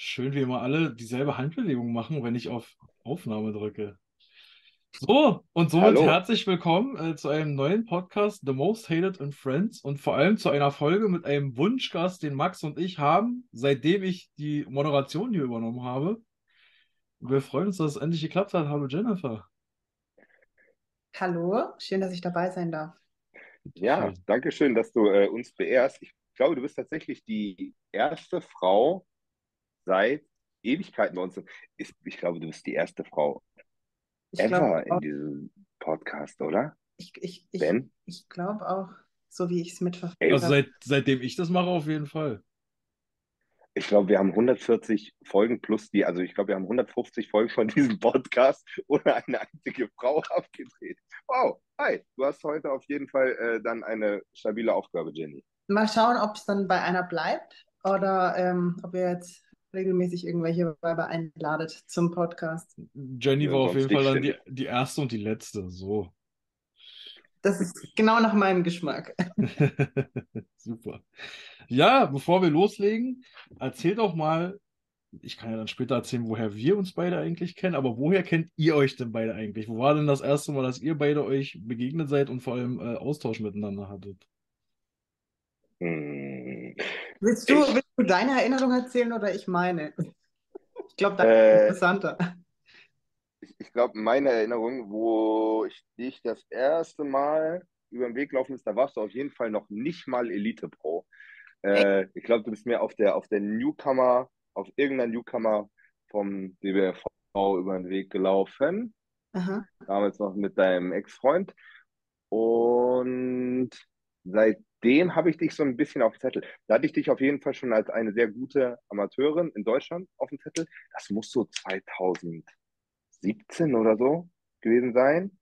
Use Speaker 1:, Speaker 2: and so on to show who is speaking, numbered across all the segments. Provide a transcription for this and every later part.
Speaker 1: Schön, wie immer alle dieselbe Handbewegung machen, wenn ich auf Aufnahme drücke. So, und somit
Speaker 2: Hallo.
Speaker 1: herzlich willkommen äh, zu einem neuen Podcast, The Most Hated in Friends, und vor allem zu einer Folge mit einem Wunschgast, den Max und ich haben, seitdem ich die Moderation hier übernommen habe. Wir freuen uns, dass es endlich geklappt hat. Hallo Jennifer.
Speaker 3: Hallo, schön, dass ich dabei sein darf.
Speaker 2: Ja, danke schön, dass du äh, uns beehrst. Ich glaube, du bist tatsächlich die erste Frau seit Ewigkeiten bei uns. Ich, ich glaube, du bist die erste Frau
Speaker 3: Ich
Speaker 2: ever in diesem Podcast, oder?
Speaker 3: ich, ich, ich,
Speaker 2: Ben?
Speaker 3: ich glaube auch, so wie ich es mitverfolgt
Speaker 2: Ey,
Speaker 1: Also
Speaker 3: habe.
Speaker 1: seit, seitdem ich das mache, auf jeden Fall.
Speaker 2: ich glaube, wir haben 140 Folgen plus die, also ich glaube, wir haben 150 Folgen von diesem Podcast ohne eine einzige Frau abgedreht. Wow, hi, du hast heute auf jeden Fall äh, dann eine stabile Aufgabe, Jenny.
Speaker 3: Mal schauen, ob es dann bei einer bleibt oder ähm, ob ihr jetzt regelmäßig irgendwelche Weiber einladet zum Podcast.
Speaker 1: Jenny
Speaker 2: Ja,
Speaker 1: war auf jeden Fall dann die, die erste und die letzte. So.
Speaker 3: Das ist genau nach meinem Geschmack.
Speaker 1: Super. Ja, bevor wir loslegen, erzähl doch mal, ich kann ja dann später erzählen, woher wir uns beide eigentlich kennen, aber woher kennt ihr euch denn beide eigentlich? Wo war denn das erste Mal, dass ihr beide euch begegnet seid und vor allem äh, Austausch miteinander hattet?
Speaker 2: Hm.
Speaker 3: Willst du, willst du deine Erinnerung erzählen oder ich meine? Ich glaube, das ist
Speaker 2: äh,
Speaker 3: interessanter.
Speaker 2: ich, ich glaube, meine Erinnerung, wo ich dich das erste Mal über den Weg gelaufen ist, da warst du auf jeden Fall noch nicht mal Elite Pro. Äh, ich glaube, du bist mir auf der, auf der Newcomer, auf irgendeiner Newcomer vom DBFV über den Weg gelaufen.
Speaker 3: Aha.
Speaker 2: Damals noch mit deinem Ex-Freund. Und seitdem habe ich dich so ein bisschen auf dem Zettel. Da hatte ich dich auf jeden Fall schon als eine sehr gute Amateurin in Deutschland auf dem Zettel. Das muss so 2017 oder so gewesen sein.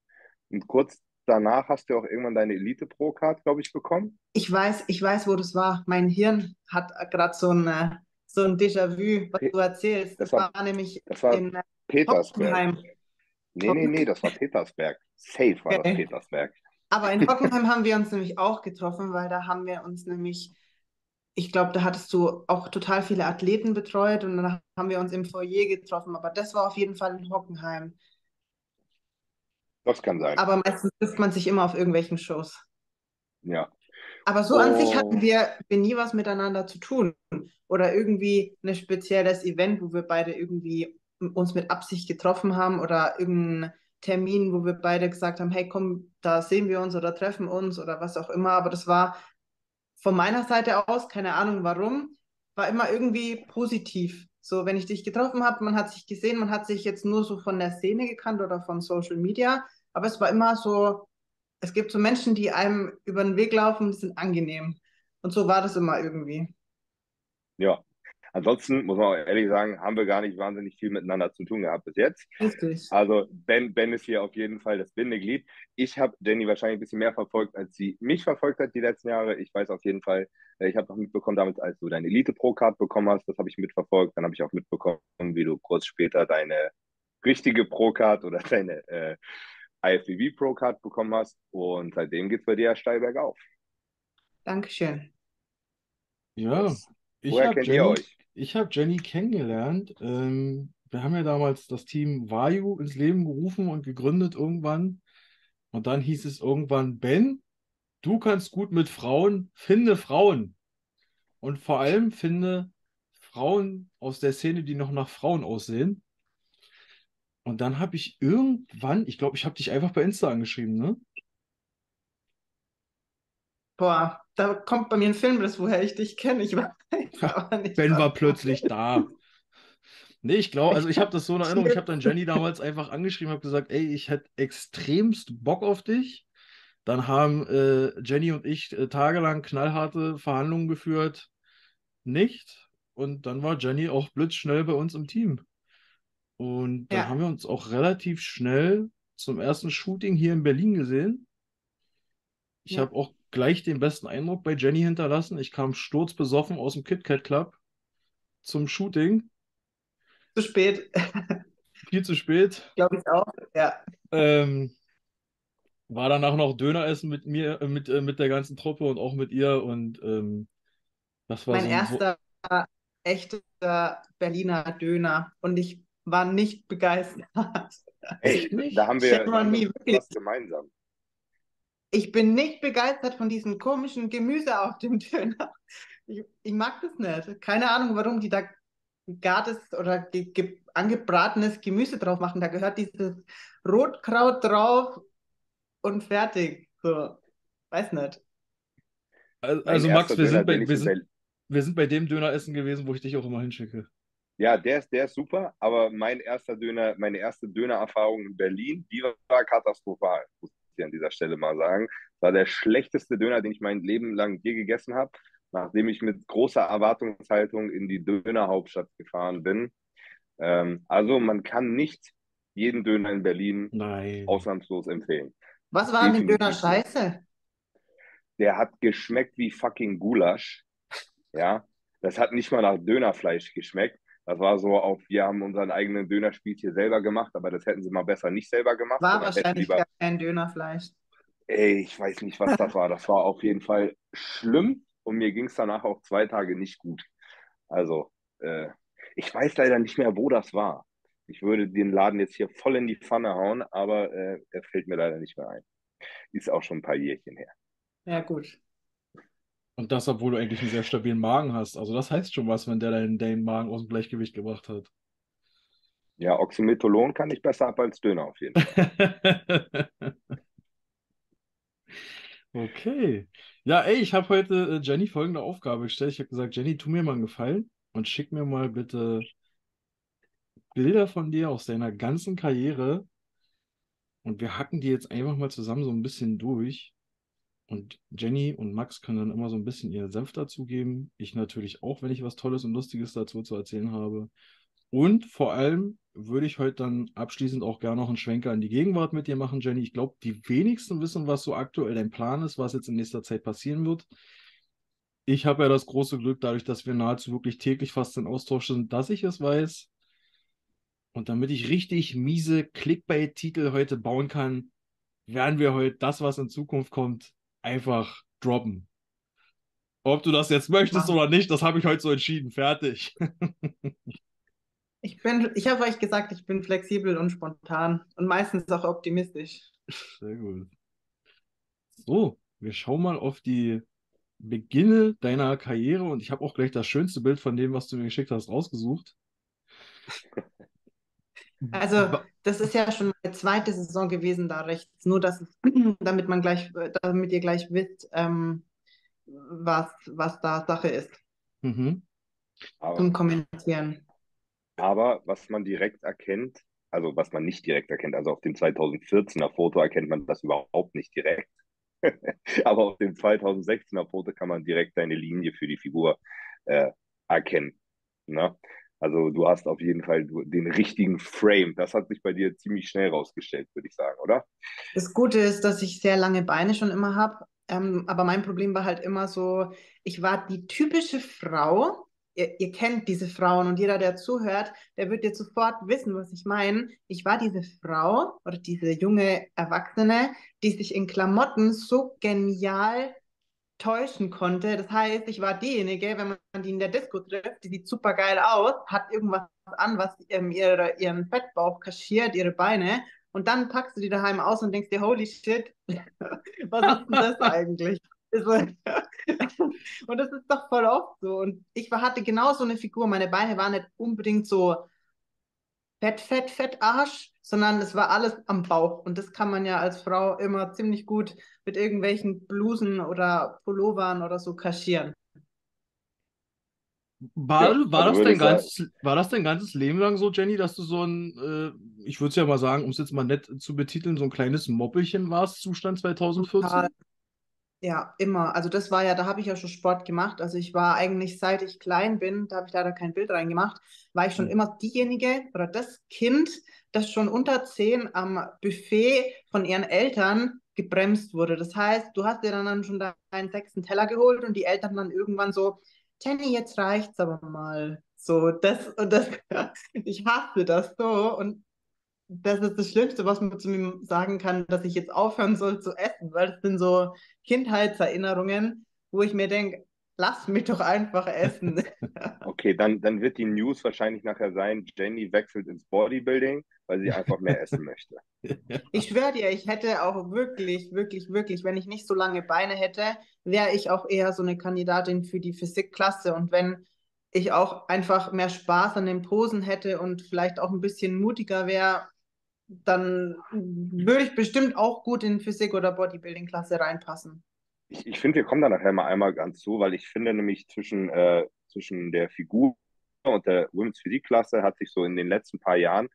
Speaker 2: Und kurz danach hast du auch irgendwann deine Elite Pro Card, glaube ich, bekommen.
Speaker 3: Ich weiß, ich weiß, wo das war. Mein Hirn hat gerade so ein, äh, so ein Déjà-vu, was du erzählst.
Speaker 2: Das
Speaker 3: Das
Speaker 2: war,
Speaker 3: war nämlich
Speaker 2: das war
Speaker 3: in äh,
Speaker 2: Petersberg.
Speaker 3: Hockenheim.
Speaker 2: Nee, nee, nee, das war Petersberg. Safe war das
Speaker 3: Okay.
Speaker 2: Petersberg.
Speaker 3: Aber in Hockenheim haben wir uns nämlich auch getroffen, weil da haben wir uns nämlich, ich glaube, da hattest du auch total viele Athleten betreut und dann haben wir uns im Foyer getroffen. Aber das war auf jeden Fall in Hockenheim.
Speaker 2: Das kann sein.
Speaker 3: Aber meistens trifft man sich immer auf irgendwelchen Shows.
Speaker 2: Ja.
Speaker 3: Aber so an sich hatten
Speaker 2: Oh,
Speaker 3: wir, wir nie was miteinander zu tun. Oder irgendwie ein spezielles Event, wo wir beide irgendwie uns mit Absicht getroffen haben oder irgendein Termin, wo wir beide gesagt haben, hey komm, da sehen wir uns oder treffen uns oder was auch immer. Aber das war von meiner Seite aus, keine Ahnung warum, war immer irgendwie positiv. So, wenn ich dich getroffen habe, man hat sich gesehen, man hat sich jetzt nur so von der Szene gekannt oder von Social Media, aber es war immer so, es gibt so Menschen, die einem über den Weg laufen, die sind angenehm. Und so war das immer irgendwie.
Speaker 2: ja. Ansonsten muss man auch ehrlich sagen, haben wir gar nicht wahnsinnig viel miteinander zu tun gehabt bis jetzt.
Speaker 3: Richtig.
Speaker 2: Also Ben, Ben ist hier auf jeden Fall das Bindeglied. Ich habe Jenny wahrscheinlich ein bisschen mehr verfolgt, als sie mich verfolgt hat die letzten Jahre. Ich weiß auf jeden Fall, äh, ich habe noch mitbekommen, damals, als du deine Elite Pro Card bekommen hast, das habe ich mitverfolgt. Dann habe ich auch mitbekommen, wie du kurz später deine richtige Pro Card oder deine äh, IFBB Pro Card bekommen hast. Und seitdem geht es bei dir ja steil bergauf.
Speaker 3: Dankeschön.
Speaker 1: Ja, ich
Speaker 2: Woher
Speaker 1: habe
Speaker 2: kennt ihr
Speaker 1: Jenny,
Speaker 2: euch?
Speaker 1: Ich habe Jenny kennengelernt. Ähm, wir haben ja damals das Team Vayu ins Leben gerufen und gegründet irgendwann. Und dann hieß es irgendwann, Ben, du kannst gut mit Frauen, finde Frauen. Und vor allem finde Frauen aus der Szene, die noch nach Frauen aussehen. Und dann habe ich irgendwann, ich glaube, ich habe dich einfach bei Insta angeschrieben, ne?
Speaker 3: Boah, da kommt bei mir ein Filmriss, woher ich dich kenne. Ich weiß aber nicht
Speaker 1: Ben war plötzlich da. Nee, ich glaube, also ich habe das so in Erinnerung, ich habe dann. Jenny damals einfach angeschrieben, habe gesagt, ey, ich hätte extremst Bock auf dich. Dann haben äh, Jenny und ich äh, tagelang knallharte Verhandlungen geführt. Nicht. Und dann war Jenny auch blitzschnell bei uns im Team. Und dann
Speaker 3: Ja,
Speaker 1: haben wir uns auch relativ schnell zum ersten Shooting hier in Berlin gesehen. Ich
Speaker 3: ja.
Speaker 1: habe auch gleich den besten Eindruck bei Jenny hinterlassen. Ich kam sturzbesoffen aus dem KitKat Club zum Shooting.
Speaker 3: Zu spät.
Speaker 1: Viel zu spät.
Speaker 3: Glaube ich auch. Ja.
Speaker 1: Ähm, war danach noch Döner essen mit mir, äh, mit, äh, mit der ganzen Truppe und auch mit ihr. Und ähm, das war
Speaker 3: Mein
Speaker 1: so ein, wo
Speaker 3: erster echter Berliner Döner und ich war nicht begeistert.
Speaker 2: Ey,
Speaker 1: nicht?
Speaker 2: da haben wir, da haben wir
Speaker 3: wirklich-
Speaker 2: was gemeinsam.
Speaker 3: Ich bin nicht begeistert von diesem komischen Gemüse auf dem Döner. Ich, ich mag das nicht. Keine Ahnung, warum die da gartes oder ge ge angebratenes Gemüse drauf machen. Da gehört dieses Rotkraut drauf und fertig. So, weiß nicht.
Speaker 1: Also, also Max, wir
Speaker 2: Döner,
Speaker 1: sind, bei, wir,
Speaker 2: in
Speaker 1: sind, wir sind bei dem Döner essen gewesen, wo ich dich auch immer hinschicke.
Speaker 2: Ja, der ist, der ist super, aber mein erster Döner, meine erste Dönererfahrung in Berlin, die war katastrophal, muss ich an dieser Stelle mal sagen. Das war der schlechteste Döner, den ich mein Leben lang je gegessen habe, nachdem ich mit großer Erwartungshaltung in die Dönerhauptstadt gefahren bin. Ähm, also man kann nicht jeden Döner in Berlin
Speaker 1: Nein.
Speaker 2: ausnahmslos empfehlen.
Speaker 3: Was war an dem
Speaker 2: Definitiv
Speaker 3: Döner scheiße?
Speaker 2: Der hat geschmeckt wie fucking Gulasch. Ja, das hat nicht mal nach Dönerfleisch geschmeckt. Das war so auf, wir haben unseren eigenen Dönerspieß hier selber gemacht, aber das hätten sie mal besser nicht selber gemacht,
Speaker 3: War wahrscheinlich
Speaker 2: lieber,
Speaker 3: gar kein Dönerfleisch.
Speaker 2: ey, ich weiß nicht, was das war. Das war auf jeden Fall schlimm und mir ging es danach auch zwei Tage nicht gut. Also, äh, ich weiß leider nicht mehr, wo das war. Ich würde den Laden jetzt hier voll in die Pfanne hauen, aber äh, er fällt mir leider nicht mehr ein. Ist auch schon ein paar Jährchen her.
Speaker 3: Ja, gut.
Speaker 1: Und das, obwohl du eigentlich einen sehr stabilen Magen hast. Also das heißt schon was, wenn der deinen, deinen Magen aus dem Gleichgewicht gebracht hat.
Speaker 2: Ja, Oxymetholon kann ich besser ab als Döner auf jeden Fall.
Speaker 1: Okay. Ja, ey, ich habe heute äh, Jenny folgende Aufgabe gestellt. Ich habe gesagt, Jenny, tu mir mal einen Gefallen und schick mir mal bitte Bilder von dir aus deiner ganzen Karriere. Und wir hacken die jetzt einfach mal zusammen so ein bisschen durch. Und Jenny und Max können dann immer so ein bisschen ihren Senf dazugeben. Ich natürlich auch, wenn ich was Tolles und Lustiges dazu zu erzählen habe. Und vor allem würde ich heute dann abschließend auch gerne noch einen Schwenker in die Gegenwart mit dir machen, Jenny. Ich glaube, die wenigsten wissen, was so aktuell dein Plan ist, was jetzt in nächster Zeit passieren wird. Ich habe ja das große Glück, dadurch, dass wir nahezu wirklich täglich fast in Austausch sind, dass ich es weiß. Und damit ich richtig miese Clickbait-Titel heute bauen kann, werden wir heute das, was in Zukunft kommt, einfach droppen. Ob du das jetzt möchtest
Speaker 3: Machen.
Speaker 1: oder nicht, das habe ich heute so entschieden. Fertig.
Speaker 3: Ich bin, ich habe euch gesagt, ich bin flexibel und spontan und meistens auch optimistisch.
Speaker 1: Sehr gut. So, wir schauen mal auf die Beginne deiner Karriere und ich habe auch gleich das schönste Bild von dem, was du mir geschickt hast, rausgesucht.
Speaker 3: Also, das ist ja schon meine zweite Saison gewesen da rechts. Nur, dass es, damit man gleich, damit ihr gleich wisst, ähm, was, was da Sache ist
Speaker 1: Mhm.
Speaker 2: Aber,
Speaker 3: zum Kommentieren.
Speaker 2: aber was man direkt erkennt, also was man nicht direkt erkennt, also auf dem 2014er Foto erkennt man das überhaupt nicht direkt. Aber auf dem 2016er Foto kann man direkt deine Linie für die Figur äh, erkennen. Ne? Also du hast auf jeden Fall den richtigen Frame. Das hat sich bei dir ziemlich schnell rausgestellt, würde ich sagen, oder?
Speaker 3: Das Gute ist, dass ich sehr lange Beine schon immer habe. Ähm, aber mein Problem war halt immer so, ich war die typische Frau. Ihr, ihr kennt diese Frauen und jeder, der zuhört, der wird jetzt sofort wissen, was ich meine. Ich war diese Frau oder diese junge Erwachsene, die sich in Klamotten so genial täuschen konnte. Das heißt, ich war diejenige, wenn man die in der Disco trifft, die sieht super geil aus, hat irgendwas an, was ähm, ihre, ihren Fettbauch kaschiert, ihre Beine. Und dann packst du die daheim aus und denkst dir, holy shit, was ist denn das eigentlich? Ist so- Und das ist doch voll oft so. Und ich hatte genau so eine Figur. Meine Beine waren nicht unbedingt so fett, fett, fett Arsch, sondern es war alles am Bauch. Und das kann man ja als Frau immer ziemlich gut mit irgendwelchen Blusen oder Pullovern oder so kaschieren.
Speaker 1: War,
Speaker 2: Ja,
Speaker 1: war,
Speaker 2: also
Speaker 1: das dein
Speaker 2: sagen-
Speaker 1: ganzes, war das dein ganzes Leben lang so, Jenny, dass du so ein, äh, ich würde es ja mal sagen, um es jetzt mal nett zu betiteln, so ein kleines Moppelchen warst, Zustand 2014?
Speaker 3: Total. Ja, immer. Also das war ja, da habe ich ja schon Sport gemacht. Also ich war eigentlich, seit ich klein bin, da habe ich leider kein Bild reingemacht, war ich schon
Speaker 1: Hm.
Speaker 3: immer diejenige oder das Kind, das schon unter zehn am Buffet von ihren Eltern gebremst wurde. Das heißt, du hast dir dann, dann schon deinen sechsten Teller geholt und die Eltern dann irgendwann so, Jenny, jetzt reicht's aber mal. So, das und das, ich hasse das so und das ist das Schlimmste, was man zu mir sagen kann, dass ich jetzt aufhören soll zu essen, weil das sind so Kindheitserinnerungen, wo ich mir denke, lass mich doch einfach essen.
Speaker 2: Okay, dann, dann wird die News wahrscheinlich nachher sein, Jenny wechselt ins Bodybuilding, weil sie einfach mehr essen möchte.
Speaker 3: Ich schwöre dir, ich hätte auch wirklich, wirklich, wirklich, wenn ich nicht so lange Beine hätte, wäre ich auch eher so eine Kandidatin für die Physikklasse. Und wenn ich auch einfach mehr Spaß an den Posen hätte und vielleicht auch ein bisschen mutiger wäre, dann würde ich bestimmt auch gut in Physik- oder Bodybuilding-Klasse reinpassen.
Speaker 2: Ich, ich finde, wir kommen da nachher mal einmal ganz zu, weil ich finde nämlich zwischen, äh, zwischen der Figur und der Women's Physik-Klasse hat sich so in den letzten paar Jahren,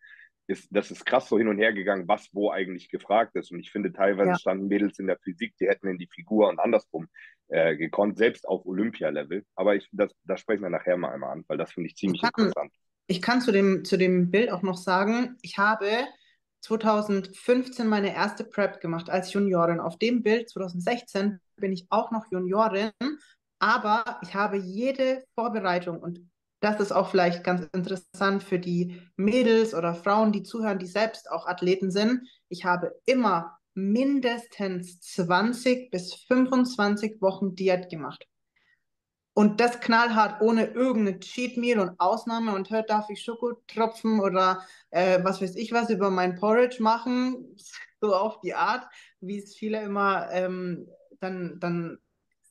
Speaker 2: ist, das ist krass so hin und her gegangen, was wo eigentlich gefragt ist. Und ich finde, teilweise ja. standen Mädels in der Physik, die hätten in die Figur und andersrum äh, gekonnt, selbst auf Olympia-Level. Aber ich, das, das sprechen wir nachher mal einmal an, weil das finde ich ziemlich
Speaker 3: ich kann,
Speaker 2: interessant.
Speaker 3: Ich kann zu dem, zu dem Bild auch noch sagen, ich habe 2015 meine erste Prep gemacht als Juniorin. Auf dem Bild 2016 bin ich auch noch Juniorin, aber ich habe jede Vorbereitung und das ist auch vielleicht ganz interessant für die Mädels oder Frauen, die zuhören, die selbst auch Athleten sind. Ich habe immer mindestens 20 bis 25 Wochen Diät gemacht. Und das knallhart ohne irgendeine Cheat Meal und Ausnahme und hört, darf ich Schokotropfen oder äh, was weiß ich was über mein Porridge machen, so auf die Art, wie es viele immer ähm, dann, dann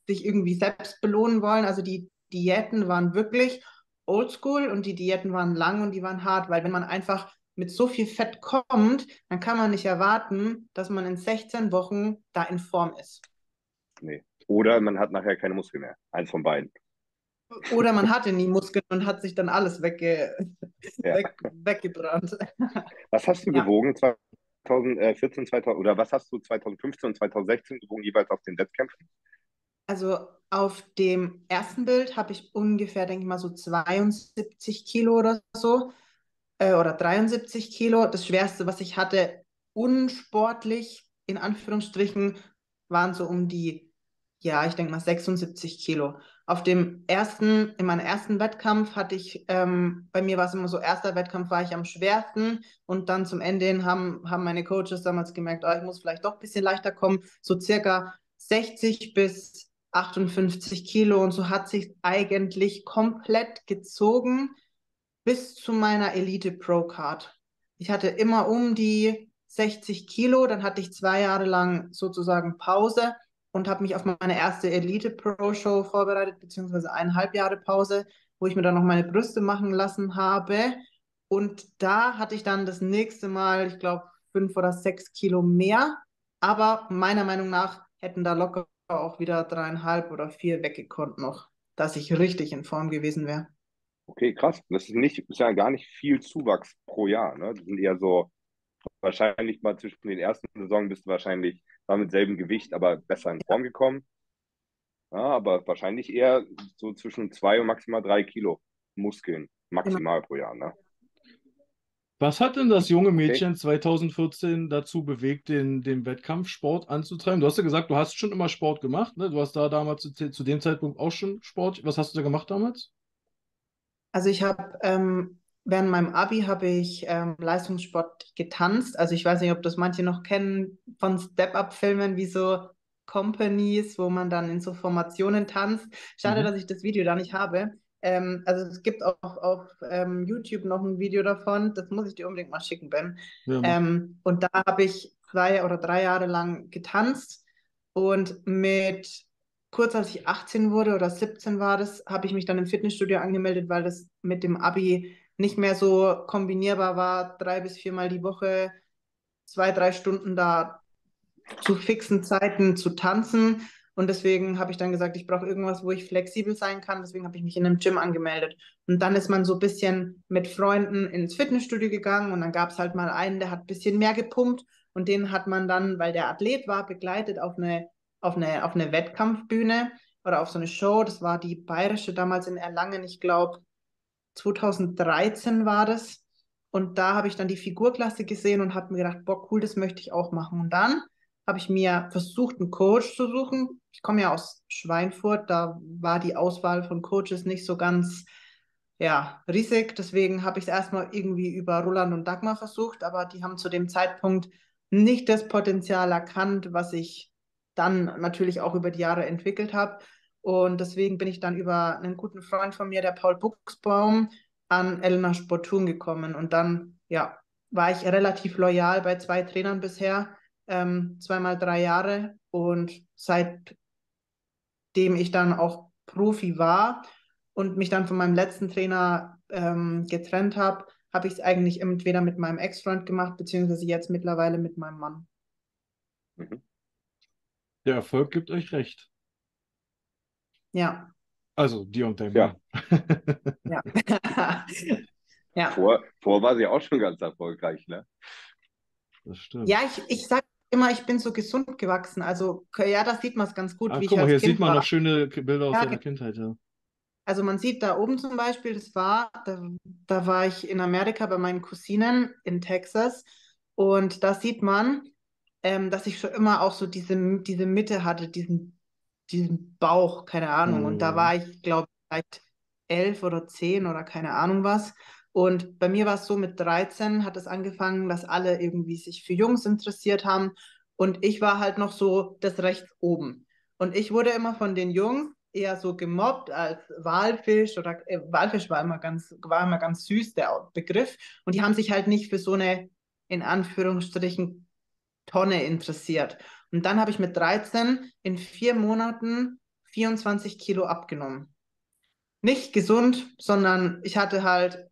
Speaker 3: sich irgendwie selbst belohnen wollen. Also die Diäten waren wirklich oldschool und die Diäten waren lang und die waren hart, weil wenn man einfach mit so viel Fett kommt, dann kann man nicht erwarten, dass man in 16 Wochen da in Form ist.
Speaker 2: Nee. Oder man hat nachher keine Muskeln mehr. Eins von beiden.
Speaker 3: Oder man hatte nie Muskeln und hat sich dann alles wegge ja. weg, weggebrannt.
Speaker 2: Was hast du ja. gewogen 2014, 2000, oder was hast du 2015 und 2016 gewogen, jeweils auf den Wettkämpfen?
Speaker 3: Also auf dem ersten Bild habe ich ungefähr, denke ich mal, so 72 Kilo oder so. Äh, oder 73 Kilo. Das Schwerste, was ich hatte, unsportlich, in Anführungsstrichen, waren so um die ja, ich denke mal 76 Kilo. Auf dem ersten, in meinem ersten Wettkampf hatte ich, ähm, bei mir war es immer so, erster Wettkampf war ich am schwersten und dann zum Ende hin haben, haben meine Coaches damals gemerkt, oh, ich muss vielleicht doch ein bisschen leichter kommen, so circa 60 bis 58 Kilo und so hat sich eigentlich komplett gezogen bis zu meiner Elite Pro Card. Ich hatte immer um die 60 Kilo, dann hatte ich zwei Jahre lang sozusagen Pause und habe mich auf meine erste Elite Pro Show vorbereitet, beziehungsweise eineinhalb Jahre Pause, wo ich mir dann noch meine Brüste machen lassen habe. Und da hatte ich dann das nächste Mal, ich glaube, fünf oder sechs Kilo mehr. Aber meiner Meinung nach hätten da locker auch wieder dreieinhalb oder vier weggekonnt noch, dass ich richtig in Form gewesen wäre.
Speaker 2: Okay, krass. Das ist, nicht, ist ja gar nicht viel Zuwachs pro Jahr. Ne? Das sind eher so, wahrscheinlich mal zwischen den ersten Saison bist du wahrscheinlich war mit selben Gewicht, aber besser in Form gekommen. Ja, aber wahrscheinlich eher so zwischen zwei und maximal drei Kilo Muskeln maximal pro Jahr. Ne?
Speaker 1: Was hat denn das junge Mädchen okay. 2014 dazu bewegt, den, den Wettkampfsport anzutreiben? Du hast ja gesagt, du hast schon immer Sport gemacht. Ne? Du hast da damals zu, zu dem Zeitpunkt auch schon Sport. Was hast du da gemacht damals?
Speaker 3: Also ich habe ähm, während meinem Abi habe ich ähm, Leistungssport getanzt. Also ich weiß nicht, ob das manche noch kennen von Step-Up-Filmen, wie so Companies, wo man dann in so Formationen tanzt. Schade, mhm. dass ich das Video da nicht habe. Ähm, also es gibt auch auf ähm, YouTube noch ein Video davon. Das muss ich dir unbedingt mal schicken, Ben. Ja, ähm, und da habe ich zwei oder drei Jahre lang getanzt und mit kurz als ich 18 wurde oder 17 war das, habe ich mich dann im Fitnessstudio angemeldet, weil das mit dem Abi nicht mehr so kombinierbar war, drei bis viermal die Woche, zwei, drei Stunden da zu fixen Zeiten zu tanzen. Und deswegen habe ich dann gesagt, ich brauche irgendwas, wo ich flexibel sein kann. Deswegen habe ich mich in einem Gym angemeldet. Und dann ist man so ein bisschen mit Freunden ins Fitnessstudio gegangen und dann gab es halt mal einen, der hat ein bisschen mehr gepumpt und den hat man dann, weil der Athlet war, begleitet auf eine, auf eine, auf eine Wettkampfbühne oder auf so eine Show. Das war die bayerische damals in Erlangen, ich glaube, 2013 war das. Und da habe ich dann die Figurklasse gesehen und habe mir gedacht, boah, cool, das möchte ich auch machen. Und dann habe ich mir versucht, einen Coach zu suchen. Ich komme ja aus Schweinfurt, da war die Auswahl von Coaches nicht so ganz ja, riesig. Deswegen habe ich es erstmal irgendwie über Roland und Dagmar versucht, aber die haben zu dem Zeitpunkt nicht das Potenzial erkannt, was ich dann natürlich auch über die Jahre entwickelt habe. Und deswegen bin ich dann über einen guten Freund von mir, der Paul Buchsbaum, an Elena Sportun gekommen. Und dann, ja, war ich relativ loyal bei zwei Trainern bisher, ähm, zweimal drei Jahre. Und seitdem ich dann auch Profi war und mich dann von meinem letzten Trainer ähm, getrennt habe, habe ich es eigentlich entweder mit meinem Ex-Freund gemacht, beziehungsweise jetzt mittlerweile mit meinem Mann.
Speaker 1: Mhm. Der Erfolg gibt euch recht.
Speaker 3: Ja.
Speaker 1: Also dir und deinem
Speaker 2: Ja.
Speaker 1: Mann.
Speaker 3: Ja. ja.
Speaker 2: Vor, vor war sie auch schon ganz erfolgreich, ne?
Speaker 1: Das stimmt.
Speaker 3: Ja, ich, ich sage immer, ich bin so gesund gewachsen. Also, ja, das sieht man es ganz gut,
Speaker 1: Ah,
Speaker 3: wie
Speaker 1: guck
Speaker 3: ich
Speaker 1: mal,
Speaker 3: als
Speaker 1: hier
Speaker 3: Kind
Speaker 1: sieht man
Speaker 3: war.
Speaker 1: noch schöne Bilder aus
Speaker 3: Ja,
Speaker 1: deiner Kindheit, ja.
Speaker 3: Also man sieht da oben zum Beispiel, das war, da, da war ich in Amerika bei meinen Cousinen in Texas und da sieht man, ähm, dass ich schon immer auch so diese, diese Mitte hatte, diesen, diesen Bauch, keine Ahnung. Und da
Speaker 1: Mhm.
Speaker 3: war ich, glaube ich, vielleicht elf oder zehn oder keine Ahnung was. Und bei mir war es so, mit 13 hat es angefangen, dass alle irgendwie sich für Jungs interessiert haben. Und ich war halt noch so das rechts oben. Und ich wurde immer von den Jungs eher so gemobbt als Walfisch oder äh, Walfisch war immer ganz, war immer ganz süß, der Begriff. Und die haben sich halt nicht für so eine, in Anführungsstrichen, Tonne interessiert. Und dann habe ich mit 13 in vier Monaten 24 Kilo abgenommen. Nicht gesund, sondern ich hatte halt,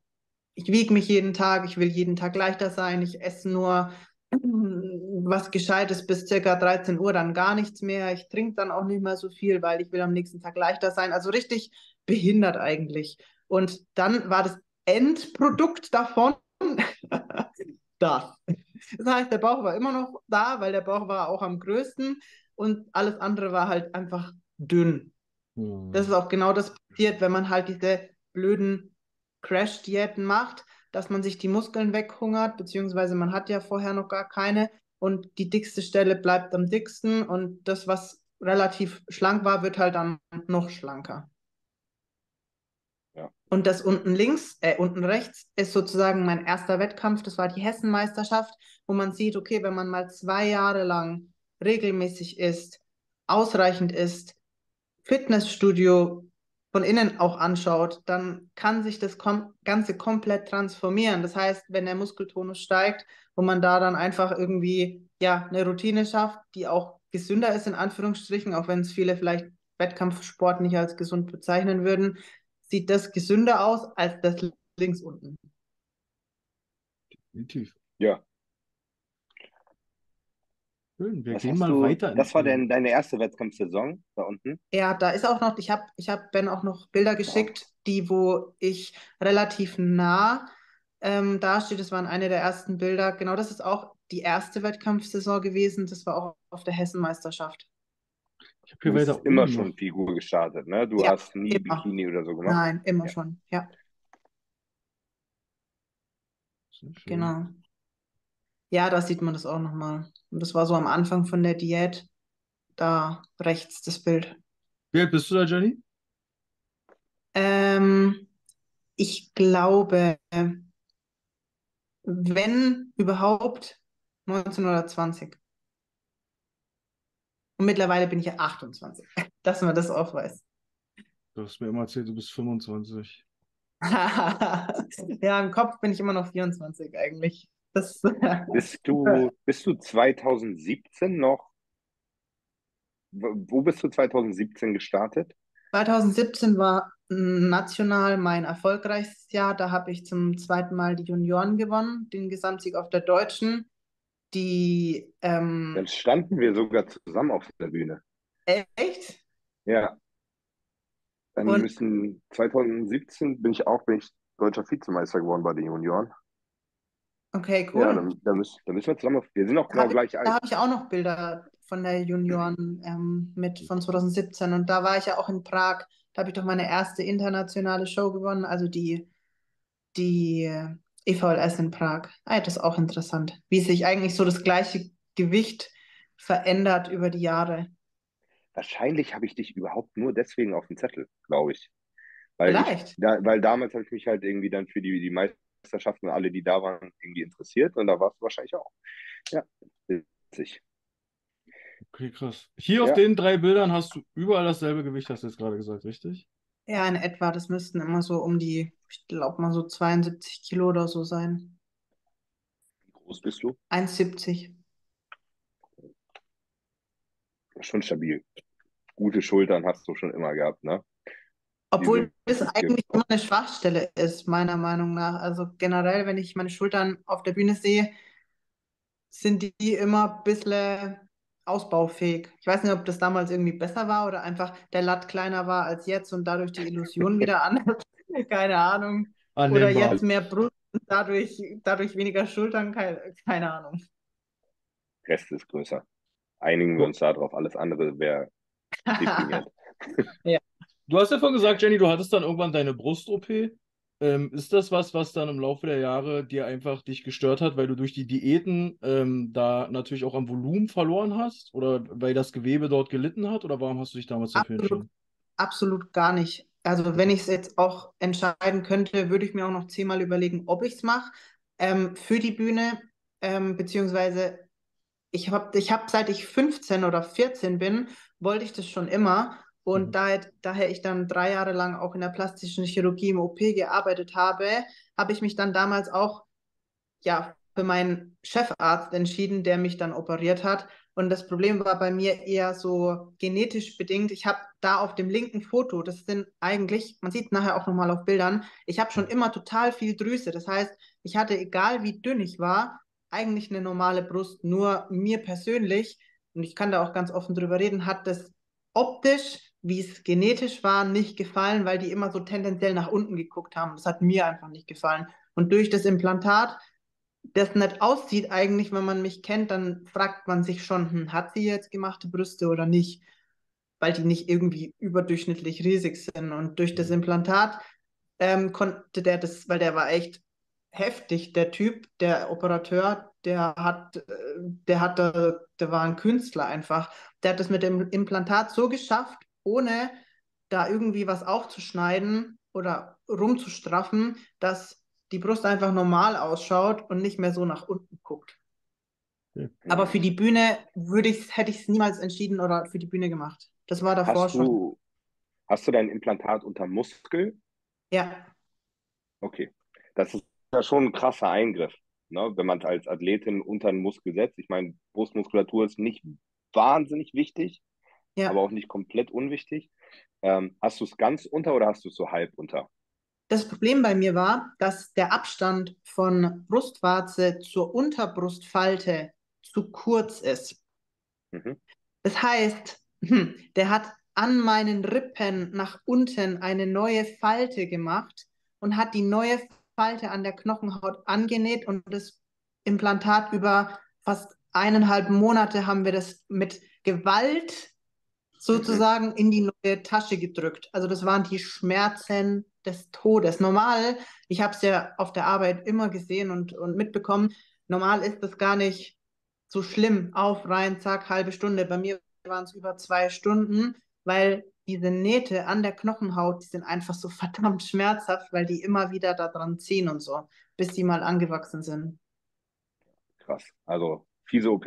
Speaker 3: ich wiege mich jeden Tag, ich will jeden Tag leichter sein, ich esse nur was Gescheites bis circa 13 Uhr, dann gar nichts mehr. Ich trinke dann auch nicht mehr so viel, weil ich will am nächsten Tag leichter sein. Also richtig behindert eigentlich. Und dann war das Endprodukt davon das. Das heißt, der Bauch war immer noch da, weil der Bauch war auch am größten und alles andere war halt einfach dünn.
Speaker 1: Hm.
Speaker 3: Das ist auch genau das passiert, wenn man halt diese blöden Crash-Diäten macht, dass man sich die Muskeln weghungert, beziehungsweise man hat ja vorher noch gar keine und die dickste Stelle bleibt am dicksten und das, was relativ schlank war, wird halt dann noch schlanker. Und das unten links, äh, unten rechts ist sozusagen mein erster Wettkampf. Das war die Hessenmeisterschaft, wo man sieht, okay, wenn man mal zwei Jahre lang regelmäßig isst, ausreichend isst, Fitnessstudio von innen auch anschaut, dann kann sich das kom Ganze komplett transformieren. Das heißt, wenn der Muskeltonus steigt und man da dann einfach irgendwie ja eine Routine schafft, die auch gesünder ist in Anführungsstrichen, auch wenn es viele vielleicht Wettkampfsport nicht als gesund bezeichnen würden, sieht das gesünder aus als das links unten.
Speaker 1: Definitiv.
Speaker 2: Ja.
Speaker 1: Schön. Wir
Speaker 2: Was
Speaker 1: gehen mal
Speaker 2: du,
Speaker 1: weiter
Speaker 2: das war denn deine erste Wettkampfsaison da unten?
Speaker 3: Ja, da ist auch noch, ich habe ich hab Ben auch noch Bilder geschickt, die, wo ich relativ nah ähm, dastehe. Das waren eine der ersten Bilder. Genau, das ist auch die erste Wettkampfsaison gewesen. Das war auch auf der Hessenmeisterschaft.
Speaker 1: Ich habe hier
Speaker 2: Du bist immer
Speaker 1: oben
Speaker 2: schon. Figur gestartet, ne? Du
Speaker 3: Ja,
Speaker 2: hast nie
Speaker 3: immer.
Speaker 2: Bikini oder so gemacht.
Speaker 3: Nein, immer
Speaker 2: Ja.
Speaker 3: schon. Ja, genau. Ja, da sieht man das auch nochmal. Und das war so am Anfang von der Diät. Da rechts das Bild.
Speaker 1: Wie alt bist du da, Jenny?
Speaker 3: Ähm, ich glaube, wenn überhaupt 19 oder 20. Und mittlerweile bin ich ja 28, dass man das auch weiß.
Speaker 1: Du hast mir immer erzählt, du bist 25.
Speaker 3: Ja, im Kopf bin ich immer noch 24 eigentlich. Das,
Speaker 2: Bist du, bist du 2017 noch? Wo wo bist du 2017 gestartet?
Speaker 3: 2017 war national mein erfolgreichstes Jahr. Da habe ich zum zweiten Mal die Junioren gewonnen, den Gesamtsieg auf der Deutschen. Die, ähm,
Speaker 2: Dann standen wir sogar zusammen auf der Bühne.
Speaker 3: echt?
Speaker 2: Ja. Dann
Speaker 3: Und-
Speaker 2: müssen 2017 bin ich auch bin ich deutscher Vizemeister geworden bei den Junioren.
Speaker 3: Okay, cool.
Speaker 2: Ja, dann, dann, müssen, dann müssen wir zusammen auf. Wir sind auch
Speaker 3: Da
Speaker 2: genau
Speaker 3: habe
Speaker 2: gleich
Speaker 3: ich,
Speaker 2: alt.
Speaker 3: da hab ich auch noch Bilder von der Junioren ähm, mit von 2017 und da war ich ja auch in Prag. Da habe ich doch meine erste internationale Show gewonnen, also die, die EVLS in Prag. Ah, das ist auch interessant, wie sich eigentlich so das gleiche Gewicht verändert über die Jahre.
Speaker 2: Wahrscheinlich habe ich dich überhaupt nur deswegen auf dem Zettel, glaube ich. Weil ich,
Speaker 3: Vielleicht.
Speaker 2: da, weil damals habe ich mich halt irgendwie dann für die, die Meisterschaften und alle, die da waren, irgendwie interessiert und da warst du wahrscheinlich auch. Ja, witzig.
Speaker 1: Okay, krass. Hier auf
Speaker 2: Ja.
Speaker 1: den drei Bildern hast du überall dasselbe Gewicht, hast du jetzt gerade gesagt, richtig?
Speaker 3: Ja, in etwa, das müssten immer so um die, ich glaube mal so 72 Kilo oder so sein.
Speaker 2: Wie groß bist du?
Speaker 3: 1,70.
Speaker 2: Schon stabil. Gute Schultern hast du schon immer gehabt, ne?
Speaker 3: Obwohl das eigentlich immer eine Schwachstelle ist, meiner Meinung nach. Also generell, wenn ich meine Schultern auf der Bühne sehe, sind die immer ein bisschen ausbaufähig. Ich weiß nicht, ob das damals irgendwie besser war oder einfach der Latt kleiner war als jetzt und dadurch die Illusion wieder an. Keine Ahnung. Oder
Speaker 1: Annehmbar.
Speaker 3: jetzt mehr Brust und dadurch, dadurch weniger Schultern, keine, keine Ahnung.
Speaker 2: Rest ist größer. Einigen wir uns darauf, alles andere wäre deprimiert.
Speaker 1: Du hast ja vorhin gesagt, Jenny, du hattest dann irgendwann deine Brust-OP. Ähm, ist das was, was dann im Laufe der Jahre dir einfach dich gestört hat, weil du durch die Diäten ähm, da natürlich auch am Volumen verloren hast? Oder weil das Gewebe dort gelitten hat? Oder warum hast du dich damals dafür entschieden?
Speaker 3: Absolut gar nicht. Also wenn ich es jetzt auch entscheiden könnte, würde ich mir auch noch zehnmal überlegen, ob ich es mache. Ähm, für die Bühne, ähm, beziehungsweise ich habe, ich hab, seit ich 15 oder 14 bin, wollte ich das schon immer. Und
Speaker 1: Mhm.
Speaker 3: daher, daher ich dann drei Jahre lang auch in der plastischen Chirurgie im OP gearbeitet habe, habe ich mich dann damals auch ja, für meinen Chefarzt entschieden, der mich dann operiert hat. Und das Problem war bei mir eher so genetisch bedingt. Ich habe da auf dem linken Foto, das sind eigentlich, man sieht nachher auch nochmal auf Bildern, ich habe schon immer total viel Drüse. Das heißt, ich hatte, egal wie dünn ich war, eigentlich eine normale Brust. Nur mir persönlich, und ich kann da auch ganz offen drüber reden, hat das optisch, wie es genetisch war, nicht gefallen, weil die immer so tendenziell nach unten geguckt haben. Das hat mir einfach nicht gefallen. Und durch das Implantat das nicht aussieht eigentlich, wenn man mich kennt, dann fragt man sich schon, hm, hat sie jetzt gemachte Brüste oder nicht? Weil die nicht irgendwie überdurchschnittlich riesig sind. Und durch das Implantat ähm, konnte der das, weil der war echt heftig, der Typ, der Operateur, der hat, äh, der hatte, der war ein Künstler einfach. Der hat das mit dem Implantat so geschafft, ohne da irgendwie was aufzuschneiden oder rumzustraffen, dass die Brust einfach normal ausschaut und nicht mehr so nach unten guckt. Aber für die Bühne würde ich, hätte ich es niemals entschieden oder für die Bühne gemacht. Das war davor
Speaker 2: Hast
Speaker 3: schon.
Speaker 2: du, hast du dein Implantat unter Muskel?
Speaker 3: Ja,
Speaker 2: Okay. Das ist ja schon ein krasser Eingriff, ne? Wenn man es als Athletin unter den Muskel setzt. Ich meine, Brustmuskulatur ist nicht wahnsinnig wichtig,
Speaker 3: ja.
Speaker 2: aber auch nicht komplett unwichtig. Ähm, hast du es ganz unter oder hast du es so halb unter?
Speaker 3: Das Problem bei mir war, dass der Abstand von Brustwarze zur Unterbrustfalte zu kurz ist.
Speaker 2: Mhm.
Speaker 3: Das heißt, hm, der hat an meinen Rippen nach unten eine neue Falte gemacht und hat die neue Falte an der Knochenhaut angenäht und das Implantat über fast eineinhalb Monate haben wir das mit Gewalt sozusagen in die neue Tasche gedrückt. Also das waren die Schmerzen des Todes. Normal, ich habe es ja auf der Arbeit immer gesehen und, und mitbekommen, normal ist das gar nicht so schlimm. Auf, rein, zack, halbe Stunde. Bei mir waren es über zwei Stunden, weil diese Nähte an der Knochenhaut, die sind einfach so verdammt schmerzhaft, weil die immer wieder da dran ziehen und so, bis die mal angewachsen sind.
Speaker 2: Krass. Also fiese OP,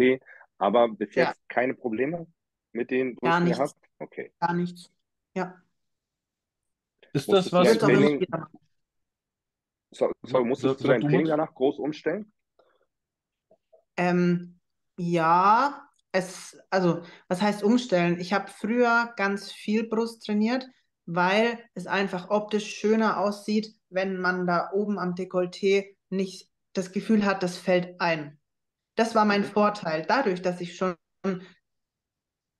Speaker 2: aber bis
Speaker 3: Ja.
Speaker 2: jetzt keine Probleme mit den
Speaker 3: Gar
Speaker 2: Brüsten
Speaker 3: nichts.
Speaker 2: gehabt? Okay.
Speaker 3: Gar nichts. Ja.
Speaker 1: Ist
Speaker 2: Musstest
Speaker 1: das was,
Speaker 2: Training-. So, sorry, musstest du dein
Speaker 1: du,
Speaker 2: Training danach groß umstellen?
Speaker 3: Ähm, ja, es, also, was heißt umstellen? Ich habe früher ganz viel Brust trainiert, weil es einfach optisch schöner aussieht, wenn man da oben am Dekolleté nicht das Gefühl hat, das fällt ein. Das war mein
Speaker 2: Mhm.
Speaker 3: Vorteil. Dadurch, dass ich schon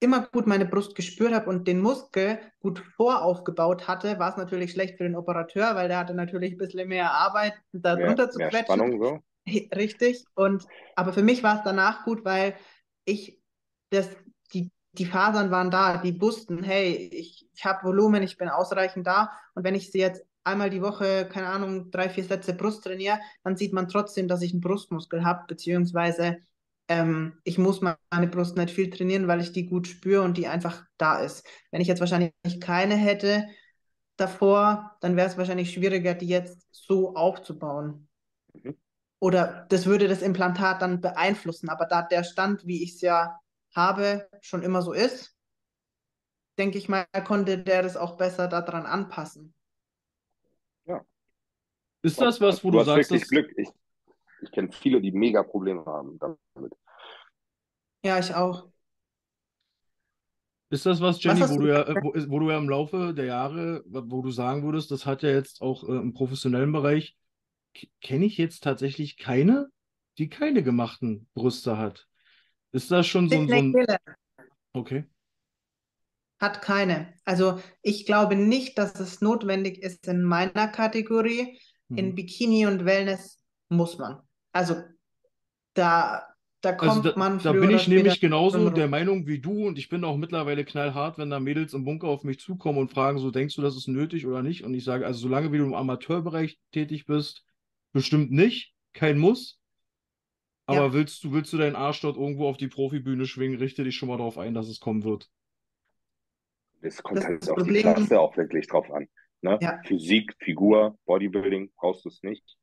Speaker 3: immer gut meine Brust gespürt habe und den Muskel gut voraufgebaut hatte, war es natürlich schlecht für den Operateur, weil der hatte natürlich ein bisschen mehr Arbeit, da
Speaker 2: Mehr,
Speaker 3: drunter zu
Speaker 2: mehr
Speaker 3: quetschen.
Speaker 2: Spannung so?
Speaker 3: Richtig. Und aber für mich war es danach gut, weil ich das, die, die Fasern waren da, die wussten, hey, ich, ich habe Volumen, ich bin ausreichend da. Und wenn ich sie jetzt einmal die Woche, keine Ahnung, drei, vier Sätze Brust trainiere, dann sieht man trotzdem, dass ich einen Brustmuskel habe, beziehungsweise ähm, ich muss meine Brust nicht viel trainieren, weil ich die gut spüre und die einfach da ist. Wenn ich jetzt wahrscheinlich keine hätte davor, dann wäre es wahrscheinlich schwieriger, die jetzt so aufzubauen.
Speaker 2: Mhm.
Speaker 3: Oder das würde das Implantat dann beeinflussen. Aber da der Stand, wie ich es ja habe, schon immer so ist, denke ich mal, konnte der das auch besser daran anpassen.
Speaker 2: Ja.
Speaker 1: Ist das was, wo
Speaker 2: du,
Speaker 1: du,
Speaker 2: hast
Speaker 1: sagst,
Speaker 2: wirklich
Speaker 1: dass,
Speaker 2: Glück. Ich, ich kenne viele, die mega Probleme haben damit.
Speaker 3: Ja, ich auch.
Speaker 1: ist das was,
Speaker 3: Was
Speaker 1: Jenny,
Speaker 3: hast
Speaker 1: wo
Speaker 3: du
Speaker 1: ja, wo, wo du ja im Laufe der Jahre, wo du sagen würdest, das hat ja jetzt auch äh, im professionellen Bereich, kenne ich jetzt tatsächlich keine, die keine gemachten Brüste hat. Ist das schon so, ein- so ein, okay.
Speaker 3: hat keine. Also ich glaube nicht, dass es notwendig ist in meiner Kategorie. In
Speaker 1: Mhm.
Speaker 3: Bikini und Wellness muss man. Also da, da
Speaker 1: Also
Speaker 3: kommt
Speaker 1: da,
Speaker 3: man
Speaker 1: da bin ich nämlich genauso der. Meinung wie du und ich bin auch mittlerweile knallhart, wenn da Mädels im Bunker auf mich zukommen und fragen, so denkst du, das ist nötig oder nicht? Und ich sage, also solange wie du im Amateurbereich tätig bist, bestimmt nicht, kein Muss. Aber
Speaker 3: Ja.
Speaker 1: willst du, willst du deinen Arsch dort irgendwo auf die Profibühne schwingen, richte dich schon mal darauf ein, dass es kommen wird.
Speaker 2: Es kommt
Speaker 3: Das
Speaker 2: halt auf die
Speaker 3: Problem-
Speaker 2: Klasse auch wirklich drauf an. Ne?
Speaker 3: Ja.
Speaker 2: Physik, Figur, Bodybuilding brauchst du es nicht.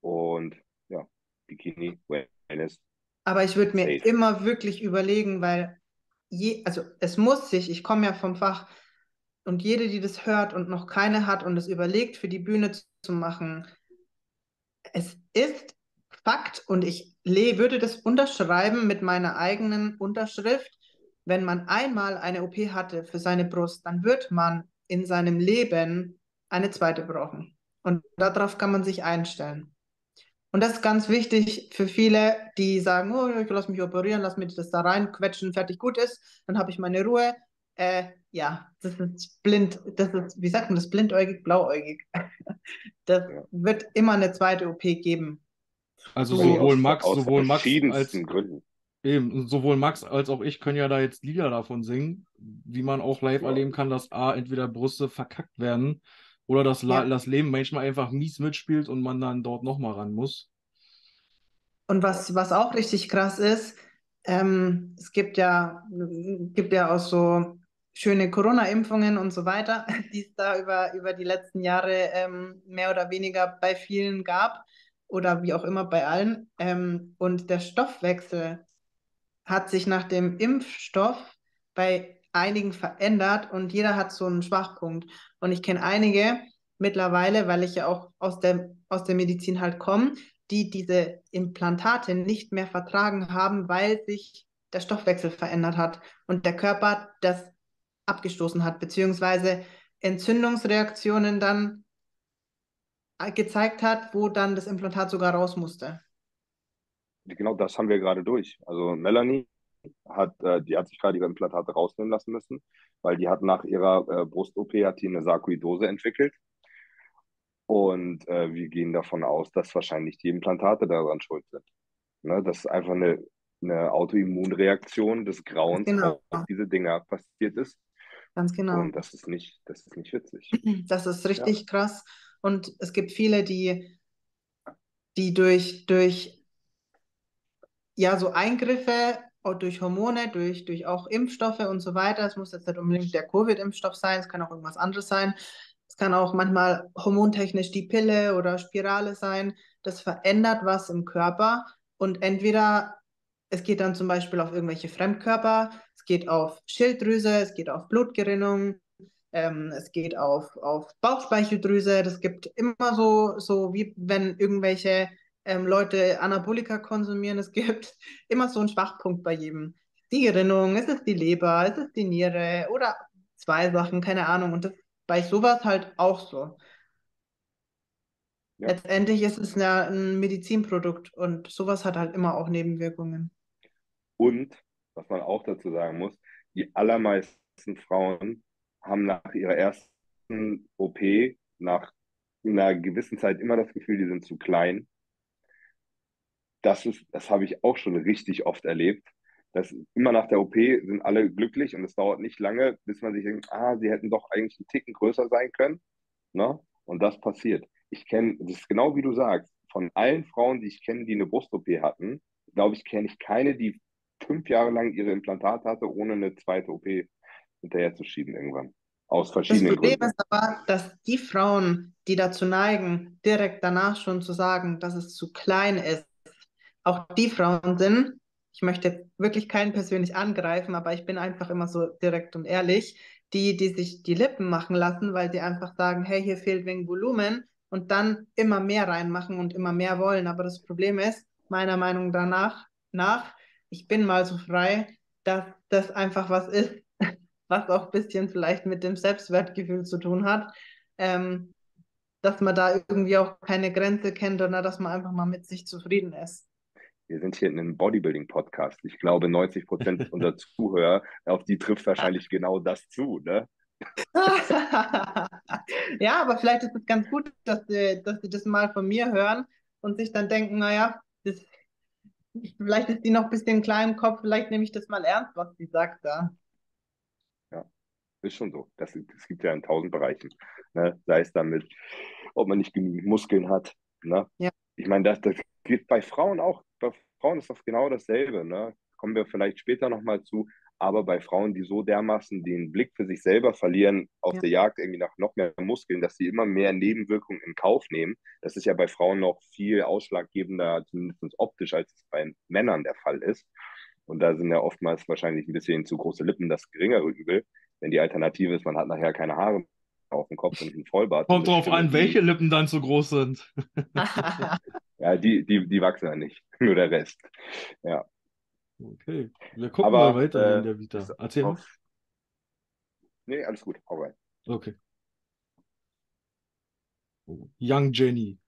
Speaker 2: Und ja, Bikini, Wellness.
Speaker 3: Aber ich würde mir
Speaker 2: Safe.
Speaker 3: immer wirklich überlegen, weil je, also es muss sich, ich komme ja vom Fach und jede, die das hört und noch keine hat und es überlegt, für die Bühne zu, machen, es ist Fakt und ich würde das unterschreiben mit meiner eigenen Unterschrift. Wenn man einmal eine OP hatte für seine Brust, dann wird man in seinem Leben eine zweite brauchen. Und darauf kann man sich einstellen. Und das ist ganz wichtig für viele, die sagen, oh, ich lass mich operieren, lass mich das da reinquetschen, fertig gut ist, dann habe ich meine Ruhe. Äh, ja, das ist blind, das ist, wie sagt man das, blindäugig, blauäugig. Das wird immer eine zweite OP geben.
Speaker 1: Also
Speaker 3: So.
Speaker 1: sowohl Max,
Speaker 2: aus
Speaker 1: sowohl Max als
Speaker 2: Gründen.
Speaker 1: eben, sowohl Max als auch ich können ja da jetzt Lieder davon singen, wie man auch live
Speaker 2: Ja.
Speaker 1: erleben kann, dass A, entweder Brüste verkackt werden oder dass
Speaker 3: Ja.
Speaker 1: das Leben manchmal einfach mies mitspielt und man dann dort nochmal ran muss.
Speaker 3: Und was, was auch richtig krass ist, ähm, es gibt ja, gibt ja auch so schöne Corona-Impfungen und so weiter, die es da über, über die letzten Jahre ähm, mehr oder weniger bei vielen gab oder wie auch immer bei allen. Ähm, und der Stoffwechsel hat sich nach dem Impfstoff bei einigen verändert und jeder hat so einen Schwachpunkt. Und ich kenne einige mittlerweile, weil ich ja auch aus der, aus der Medizin halt komme, die diese Implantate nicht mehr vertragen haben, weil sich der Stoffwechsel verändert hat und der Körper das abgestoßen hat, beziehungsweise Entzündungsreaktionen dann gezeigt hat, wo dann das Implantat sogar raus musste.
Speaker 2: Genau das haben wir gerade durch. Also Melanie hat, äh, die hat sich gerade ihre Implantate rausnehmen lassen müssen, weil die hat nach ihrer äh, Brust-OP hat die eine Sarkoidose entwickelt. Und äh, wir gehen davon aus, dass wahrscheinlich die Implantate daran schuld sind. Ne? Das ist einfach eine, eine Autoimmunreaktion des Grauens
Speaker 3: Genau.
Speaker 2: auf diese Dinger passiert ist.
Speaker 3: Ganz genau.
Speaker 2: Und das ist nicht, das ist nicht witzig.
Speaker 3: Das ist richtig krass. Und es gibt viele, die, die durch, durch ja, so Eingriffe, durch Hormone, durch, durch auch Impfstoffe und so weiter, es muss jetzt nicht unbedingt der Covid-Impfstoff sein, es kann auch irgendwas anderes sein. Es kann auch manchmal hormontechnisch die Pille oder Spirale sein. Das verändert was im Körper. Und entweder es geht dann zum Beispiel auf irgendwelche Fremdkörper, es geht auf Schilddrüse, es geht auf Blutgerinnung, ähm, es geht auf, auf Bauchspeicheldrüse. Das gibt immer so, so wie wenn irgendwelche ähm, Leute Anabolika konsumieren. Es gibt immer so einen Schwachpunkt bei jedem. Die Gerinnung, ist es die Leber, ist es die Niere oder zwei Sachen, keine Ahnung. Und das bei sowas halt auch so.
Speaker 2: Ja.
Speaker 3: Letztendlich ist es ja ein Medizinprodukt und sowas hat halt immer auch Nebenwirkungen.
Speaker 2: Und, was man auch dazu sagen muss, die allermeisten Frauen haben nach ihrer ersten OP, nach einer gewissen Zeit immer das Gefühl, die sind zu klein. Das ist, das habe ich auch schon richtig oft erlebt. Dass immer nach der OP sind alle glücklich und es dauert nicht lange, bis man sich denkt, ah, sie hätten doch eigentlich einen Ticken größer sein können. Ne? Und das passiert. Ich kenne, das ist genau wie du sagst, von allen Frauen, die ich kenne, die eine Brust-OP hatten, glaube ich, kenne ich keine, die fünf Jahre lang ihre Implantate hatte, ohne eine zweite OP hinterher zu schieben irgendwann. Aus
Speaker 3: Das
Speaker 2: verschiedenen
Speaker 3: Problem
Speaker 2: Gründen.
Speaker 3: ist aber, dass die Frauen, die dazu neigen, direkt danach schon zu sagen, dass es zu klein ist, auch die Frauen sind, ich möchte wirklich keinen persönlich angreifen, aber ich bin einfach immer so direkt und ehrlich, die, die sich die Lippen machen lassen, weil sie einfach sagen, hey, hier fehlt wegen Volumen und dann immer mehr reinmachen und immer mehr wollen. Aber das Problem ist, meiner Meinung danach, nach, ich bin mal so frei, dass das einfach was ist, was auch ein bisschen vielleicht mit dem Selbstwertgefühl zu tun hat. Ähm, dass man da irgendwie auch keine Grenze kennt oder dass man einfach mal mit sich zufrieden ist.
Speaker 2: Wir sind hier in einem Bodybuilding-Podcast. Ich glaube, 90 Prozent unserer Zuhörer, auf die trifft wahrscheinlich genau das zu, ne?
Speaker 3: ja, aber vielleicht ist es ganz gut, dass sie, dass sie das mal von mir hören und sich dann denken, naja, das, vielleicht ist die noch ein bisschen klein im Kopf, vielleicht nehme ich das mal ernst, was sie sagt da.
Speaker 2: Ja, ist schon so. Das, das gibt ja in tausend Bereichen. Ne? Sei es damit, ob man nicht genügend Muskeln hat. Ne? Ja. Ich meine, das, das geht bei Frauen auch. Bei Frauen ist das genau dasselbe. Ne? Kommen wir vielleicht später nochmal zu. Aber bei Frauen, die so dermaßen den Blick für sich selber verlieren, auf ja. der Jagd irgendwie nach noch mehr Muskeln, dass sie immer mehr Nebenwirkungen in Kauf nehmen, das ist ja bei Frauen noch viel ausschlaggebender, zumindest optisch, als es bei Männern der Fall ist. Und da sind ja oftmals wahrscheinlich ein bisschen zu große Lippen das geringere Übel. Wenn die Alternative ist, man hat nachher keine Haare auf dem Kopf und einen Vollbart.
Speaker 1: Kommt drauf an, welche Lippen dann so groß sind.
Speaker 2: ja, die, die, die wachsen ja nicht. Nur der Rest. Ja.
Speaker 1: Okay. Wir gucken Aber, mal weiter äh, in der Vita. Erzähl mal.
Speaker 2: Nee, alles gut. Hau rein.
Speaker 1: Okay. Young Jenny.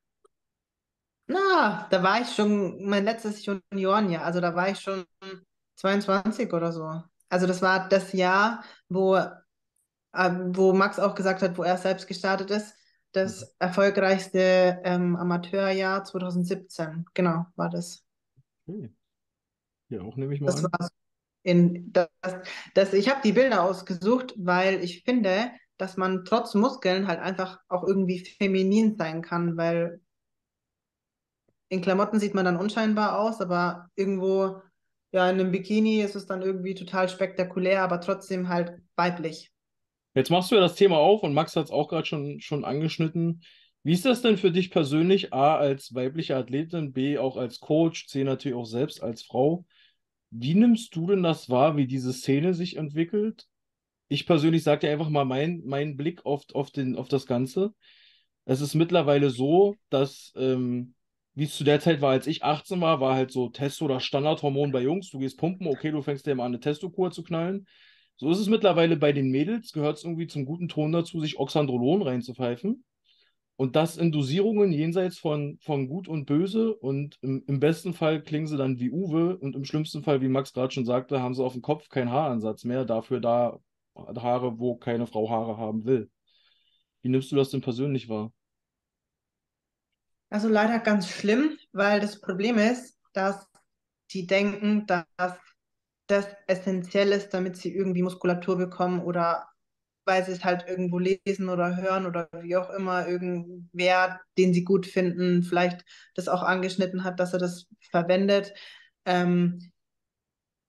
Speaker 3: Na, da war ich schon mein letztes Juniorenjahr. Also da war ich schon 22 oder so. Also das war das Jahr, wo ähm, wo Max auch gesagt hat, wo er selbst gestartet ist, das mhm. erfolgreichste ähm, Amateurjahr 2017. Genau, war das.
Speaker 1: Okay. Ja, auch nehme ich mal
Speaker 3: das
Speaker 1: an.
Speaker 3: War in, das, das, ich habe die Bilder ausgesucht, weil ich finde, dass man trotz Muskeln halt einfach auch irgendwie feminin sein kann, weil in Klamotten sieht man dann unscheinbar aus, aber irgendwo, ja, in einem Bikini ist es dann irgendwie total spektakulär, aber trotzdem halt weiblich.
Speaker 1: Jetzt machst du ja das Thema auf und Max hat es auch gerade schon, schon angeschnitten. Wie ist das denn für dich persönlich, A, als weibliche Athletin, B, auch als Coach, C, natürlich auch selbst als Frau? Wie nimmst du denn das wahr, wie diese Szene sich entwickelt? Ich persönlich sage dir einfach mal meinen mein Blick auf, auf, den, auf das Ganze. Es ist mittlerweile so, dass, ähm, wie es zu der Zeit war, als ich 18 war, war halt so Testo oder Standardhormon bei Jungs. Du gehst pumpen, okay, du fängst dir mal an, eine Testokur zu knallen. So ist es mittlerweile bei den Mädels, gehört es irgendwie zum guten Ton dazu, sich Oxandrolon reinzupfeifen. Und das in Dosierungen jenseits von, von Gut und Böse. Und im, im besten Fall klingen sie dann wie Uwe und im schlimmsten Fall, wie Max gerade schon sagte, haben sie auf dem Kopf keinen Haaransatz mehr. Dafür da Haare, wo keine Frau Haare haben will. Wie nimmst du das denn persönlich wahr?
Speaker 3: Also leider ganz schlimm, weil das Problem ist, dass die denken, dass das essentiell ist, damit sie irgendwie Muskulatur bekommen oder weil sie es halt irgendwo lesen oder hören oder wie auch immer, irgendwer, den sie gut finden, vielleicht das auch angeschnitten hat, dass er das verwendet. Ähm,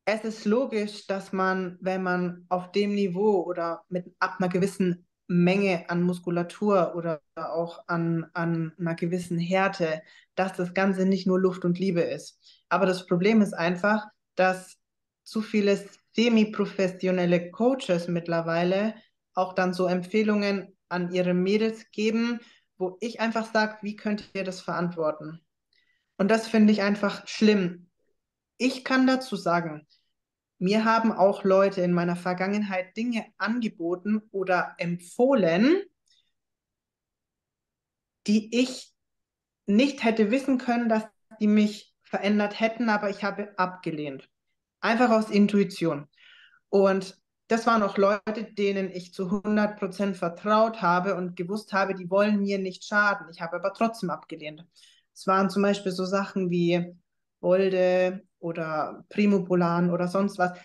Speaker 3: es ist logisch, dass man, wenn man auf dem Niveau oder mit ab einer gewissen Menge an Muskulatur oder auch an, an einer gewissen Härte, dass das Ganze nicht nur Luft und Liebe ist. Aber das Problem ist einfach, dass zu viele semi-professionelle Coaches mittlerweile auch dann so Empfehlungen an ihre Mädels geben, wo ich einfach sage, wie könnt ihr das verantworten? Und das finde ich einfach schlimm. Ich kann dazu sagen, mir haben auch Leute in meiner Vergangenheit Dinge angeboten oder empfohlen, die ich nicht hätte wissen können, dass die mich verändert hätten, aber ich habe abgelehnt. Einfach aus Intuition. Und das waren auch Leute, denen ich zu 100% vertraut habe und gewusst habe, die wollen mir nicht schaden. Ich habe aber trotzdem abgelehnt. Es waren zum Beispiel so Sachen wie Wolde oder Primopolan oder sonst was.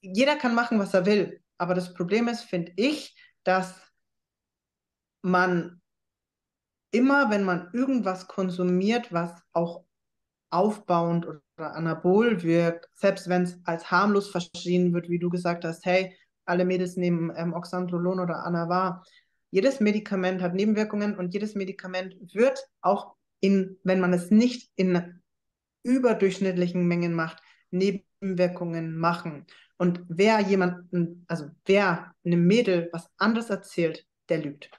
Speaker 3: Jeder kann machen, was er will. Aber das Problem ist, finde ich, dass man immer, wenn man irgendwas konsumiert, was auch aufbauend oder anabol wirkt, selbst wenn es als harmlos verschrien wird, wie du gesagt hast, hey, alle Mädels nehmen ähm, Oxandrolon oder Anavar. Jedes Medikament hat Nebenwirkungen und jedes Medikament wird auch in, wenn man es nicht in überdurchschnittlichen Mengen macht, Nebenwirkungen machen. Und wer jemanden, also wer einem Mädel was anderes erzählt, der lügt.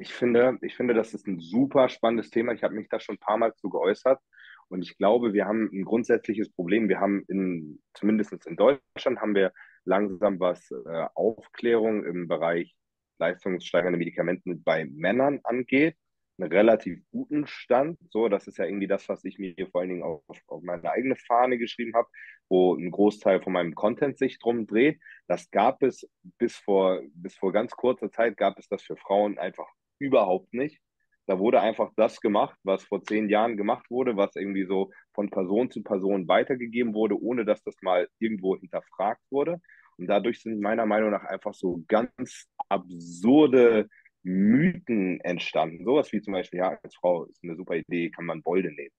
Speaker 2: Ich finde, ich finde, das ist ein super spannendes Thema. Ich habe mich da schon ein paar Mal zu geäußert. Und ich glaube, wir haben ein grundsätzliches Problem. Wir haben in, zumindest in Deutschland, haben wir langsam was äh, Aufklärung im Bereich leistungssteigernde Medikamente bei Männern angeht, einen relativ guten Stand. So, das ist ja irgendwie das, was ich mir vor allen Dingen auf, auf meine eigene Fahne geschrieben habe, wo ein Großteil von meinem Content sich drum dreht. Das gab es bis vor, bis vor ganz kurzer Zeit gab es das für Frauen einfach überhaupt nicht. Da wurde einfach das gemacht, was vor zehn Jahren gemacht wurde, was irgendwie so von Person zu Person weitergegeben wurde, ohne dass das mal irgendwo hinterfragt wurde. Und dadurch sind meiner Meinung nach einfach so ganz absurde Mythen entstanden. Sowas wie zum Beispiel, ja, als Frau ist eine super Idee, kann man Bolde nehmen.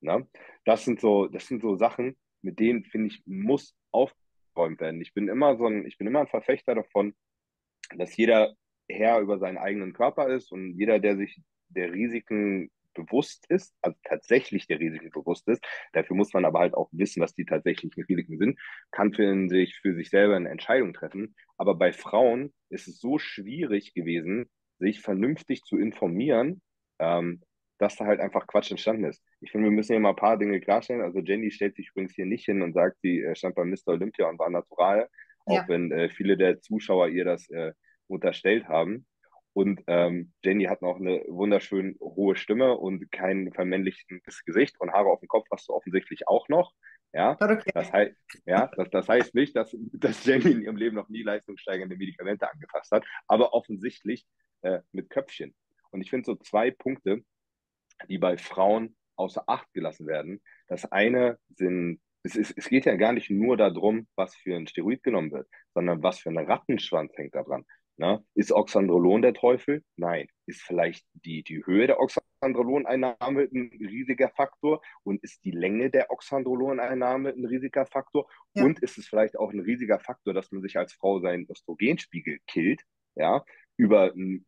Speaker 2: Ne? Das sind so, das sind so Sachen, mit denen, finde ich, muss aufgeräumt werden. Ich bin immer so ein, ich bin immer ein Verfechter davon, dass jeder Herr über seinen eigenen Körper ist und jeder, der sich der Risiken bewusst ist, also tatsächlich der Risiken bewusst ist, dafür muss man aber halt auch wissen, was die tatsächlichen Risiken sind, kann für sich, für sich selber eine Entscheidung treffen. Aber bei Frauen ist es so schwierig gewesen, sich vernünftig zu informieren, ähm, dass da halt einfach Quatsch entstanden ist. Ich finde, wir müssen hier mal ein paar Dinge klarstellen. Also Jenny stellt sich übrigens hier nicht hin und sagt, sie äh, stand bei Mr. Olympia und war natural, ja. auch wenn äh, viele der Zuschauer ihr das äh, unterstellt haben. Und ähm, Jenny hat noch eine wunderschön hohe Stimme und kein vermännlichtes Gesicht und Haare auf dem Kopf hast du offensichtlich auch noch. Ja, okay. das, heißt, ja das, das heißt nicht, dass, dass Jenny in ihrem Leben noch nie leistungssteigernde Medikamente angefasst hat, aber offensichtlich äh, mit Köpfchen. Und ich finde so zwei Punkte, die bei Frauen außer Acht gelassen werden. Das eine sind, es, ist, es geht ja gar nicht nur darum, was für ein Steroid genommen wird, sondern was für ein Rattenschwanz hängt da dran. Na, ist Oxandrolon der Teufel? Nein. Ist vielleicht die, die Höhe der Oxandroloneinnahme ein riesiger Faktor? Und ist die Länge der Oxandroloneinnahme ein riesiger Faktor? Ja. Und ist es vielleicht auch ein riesiger Faktor, dass man sich als Frau seinen Östrogenspiegel killt? Ja, über einen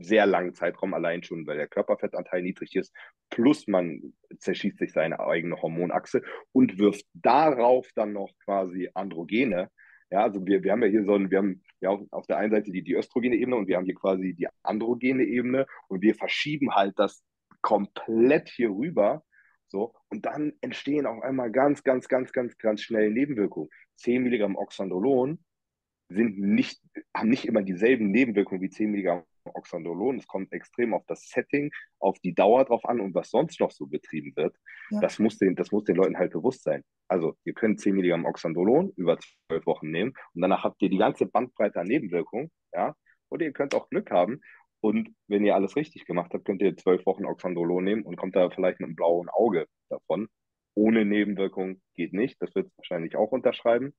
Speaker 2: sehr langen Zeitraum allein schon, weil der Körperfettanteil niedrig ist, plus man zerschießt sich seine eigene Hormonachse und wirft darauf dann noch quasi Androgene, ja, also wir, wir haben ja hier so ein, wir haben ja auf, auf der einen Seite die, die östrogene Ebene und wir haben hier quasi die androgene Ebene und wir verschieben halt das komplett hier rüber. So, und dann entstehen auf einmal ganz, ganz, ganz, ganz, ganz schnell Nebenwirkungen. 10 Milligramm Oxandrolon sind nicht, haben nicht immer dieselben Nebenwirkungen wie 10 Milligramm Oxandrolon. Es kommt extrem auf das Setting, auf die Dauer drauf an und was sonst noch so betrieben wird. Ja. Das, muss den, das muss den Leuten halt bewusst sein. Also, ihr könnt 10 Milligramm Oxandrolon über 12 Wochen nehmen und danach habt ihr die ganze Bandbreite an Nebenwirkungen. Ja? Oder ihr könnt auch Glück haben. Und wenn ihr alles richtig gemacht habt, könnt ihr 12 Wochen Oxandrolon nehmen und kommt da vielleicht mit einem blauen Auge davon. Ohne Nebenwirkung geht nicht. Das wird es wahrscheinlich auch unterschreiben.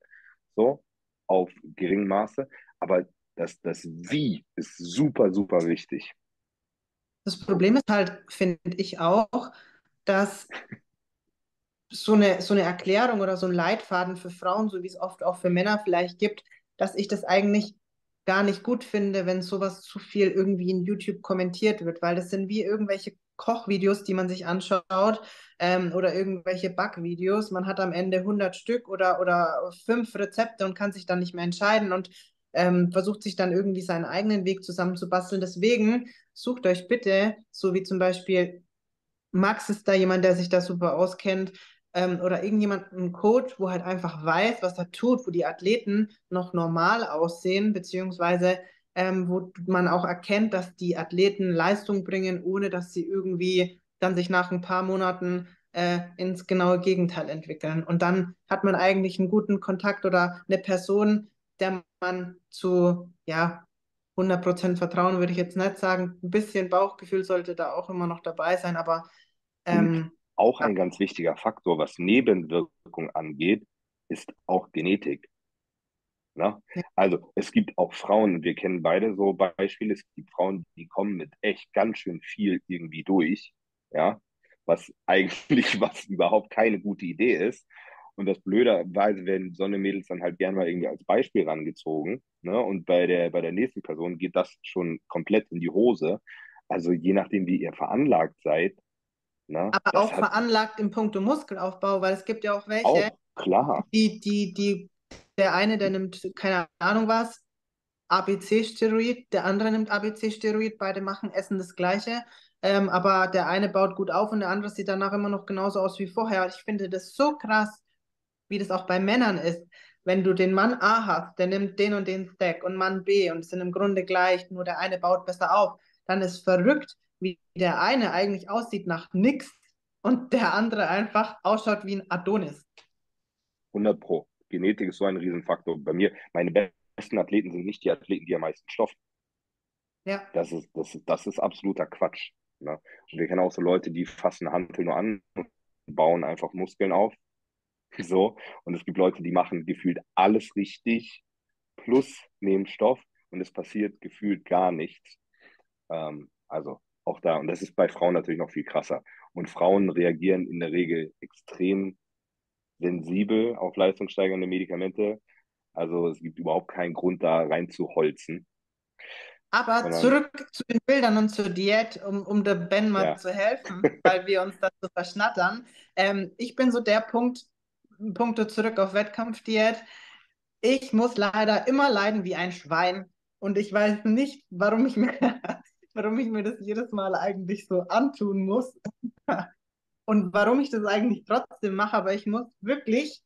Speaker 2: So, auf geringem Maße. Aber das, das Wie ist super, super wichtig.
Speaker 3: Das Problem ist halt, finde ich auch, dass so eine, so eine Erklärung oder so ein Leitfaden für Frauen, so wie es oft auch für Männer vielleicht gibt, dass ich das eigentlich gar nicht gut finde, wenn sowas zu viel irgendwie in YouTube kommentiert wird, weil das sind wie irgendwelche Kochvideos, die man sich anschaut ähm, oder irgendwelche Backvideos. Man hat am Ende 100 Stück oder, oder fünf Rezepte und kann sich dann nicht mehr entscheiden und ähm, versucht sich dann irgendwie seinen eigenen Weg zusammenzubasteln. Deswegen sucht euch bitte, so wie zum Beispiel Max ist da jemand, der sich da super auskennt, ähm, oder irgendjemand, ein Coach, wo halt einfach weiß, was er tut, wo die Athleten noch normal aussehen, beziehungsweise ähm, wo man auch erkennt, dass die Athleten Leistung bringen, ohne dass sie irgendwie dann sich nach ein paar Monaten äh, ins genaue Gegenteil entwickeln. Und dann hat man eigentlich einen guten Kontakt oder eine Person, der man zu, ja, 100% Vertrauen würde ich jetzt nicht sagen. Ein bisschen Bauchgefühl sollte da auch immer noch dabei sein, aber ähm,
Speaker 2: auch ein ganz wichtiger Faktor, was Nebenwirkungen angeht, ist auch Genetik. Na? Ja. Also es gibt auch Frauen, wir kennen beide so Beispiele, es gibt Frauen, die kommen mit echt ganz schön viel irgendwie durch, ja, was eigentlich was überhaupt keine gute Idee ist. Und das Blöderweise werden so eine Mädels dann halt gerne mal irgendwie als Beispiel rangezogen. Ne? Und bei der, bei der nächsten Person geht das schon komplett in die Hose. Also je nachdem, wie ihr veranlagt seid.
Speaker 3: Ne? Aber auch hat... veranlagt im Punkto Muskelaufbau, weil es gibt ja auch welche, auch.
Speaker 2: Klar.
Speaker 3: Die, die, die, der eine, der nimmt, keine Ahnung was, ABC-Steroid, der andere nimmt ABC-Steroid, beide machen, essen das Gleiche. Ähm, aber der eine baut gut auf und der andere sieht danach immer noch genauso aus wie vorher. Ich finde das so krass, wie das auch bei Männern ist. Wenn du den Mann A hast, der nimmt den und den Stack und Mann B und sind im Grunde gleich, nur der eine baut besser auf, dann ist verrückt, wie der eine eigentlich aussieht nach nix und der andere einfach ausschaut wie ein Adonis.
Speaker 2: 100 Pro. Genetik ist so ein Riesenfaktor. Bei mir, meine besten Athleten sind nicht die Athleten, die am meisten Stoff.
Speaker 3: Ja.
Speaker 2: Das ist, das, das ist absoluter Quatsch. Ne? Und wir kennen auch so Leute, die fassen Hantel nur an und bauen einfach Muskeln auf. So. Und es gibt Leute, die machen gefühlt alles richtig plus nehmen Stoff und es passiert gefühlt gar nichts. Ähm, also auch da. Und das ist bei Frauen natürlich noch viel krasser. Und Frauen reagieren in der Regel extrem sensibel auf leistungssteigernde Medikamente. Also es gibt überhaupt keinen Grund, da reinzuholzen.
Speaker 3: Aber
Speaker 2: Sondern-
Speaker 3: zurück zu den Bildern und zur Diät, um, um der Ben mal
Speaker 2: Ja.
Speaker 3: zu helfen, weil wir uns so verschnattern. Ähm, ich bin so der Punkt, Punkte zurück auf Wettkampfdiät. Ich muss leider immer leiden wie ein Schwein und ich weiß nicht, warum ich mir, warum ich mir das jedes Mal eigentlich so antun muss und warum ich das eigentlich trotzdem mache, aber ich muss wirklich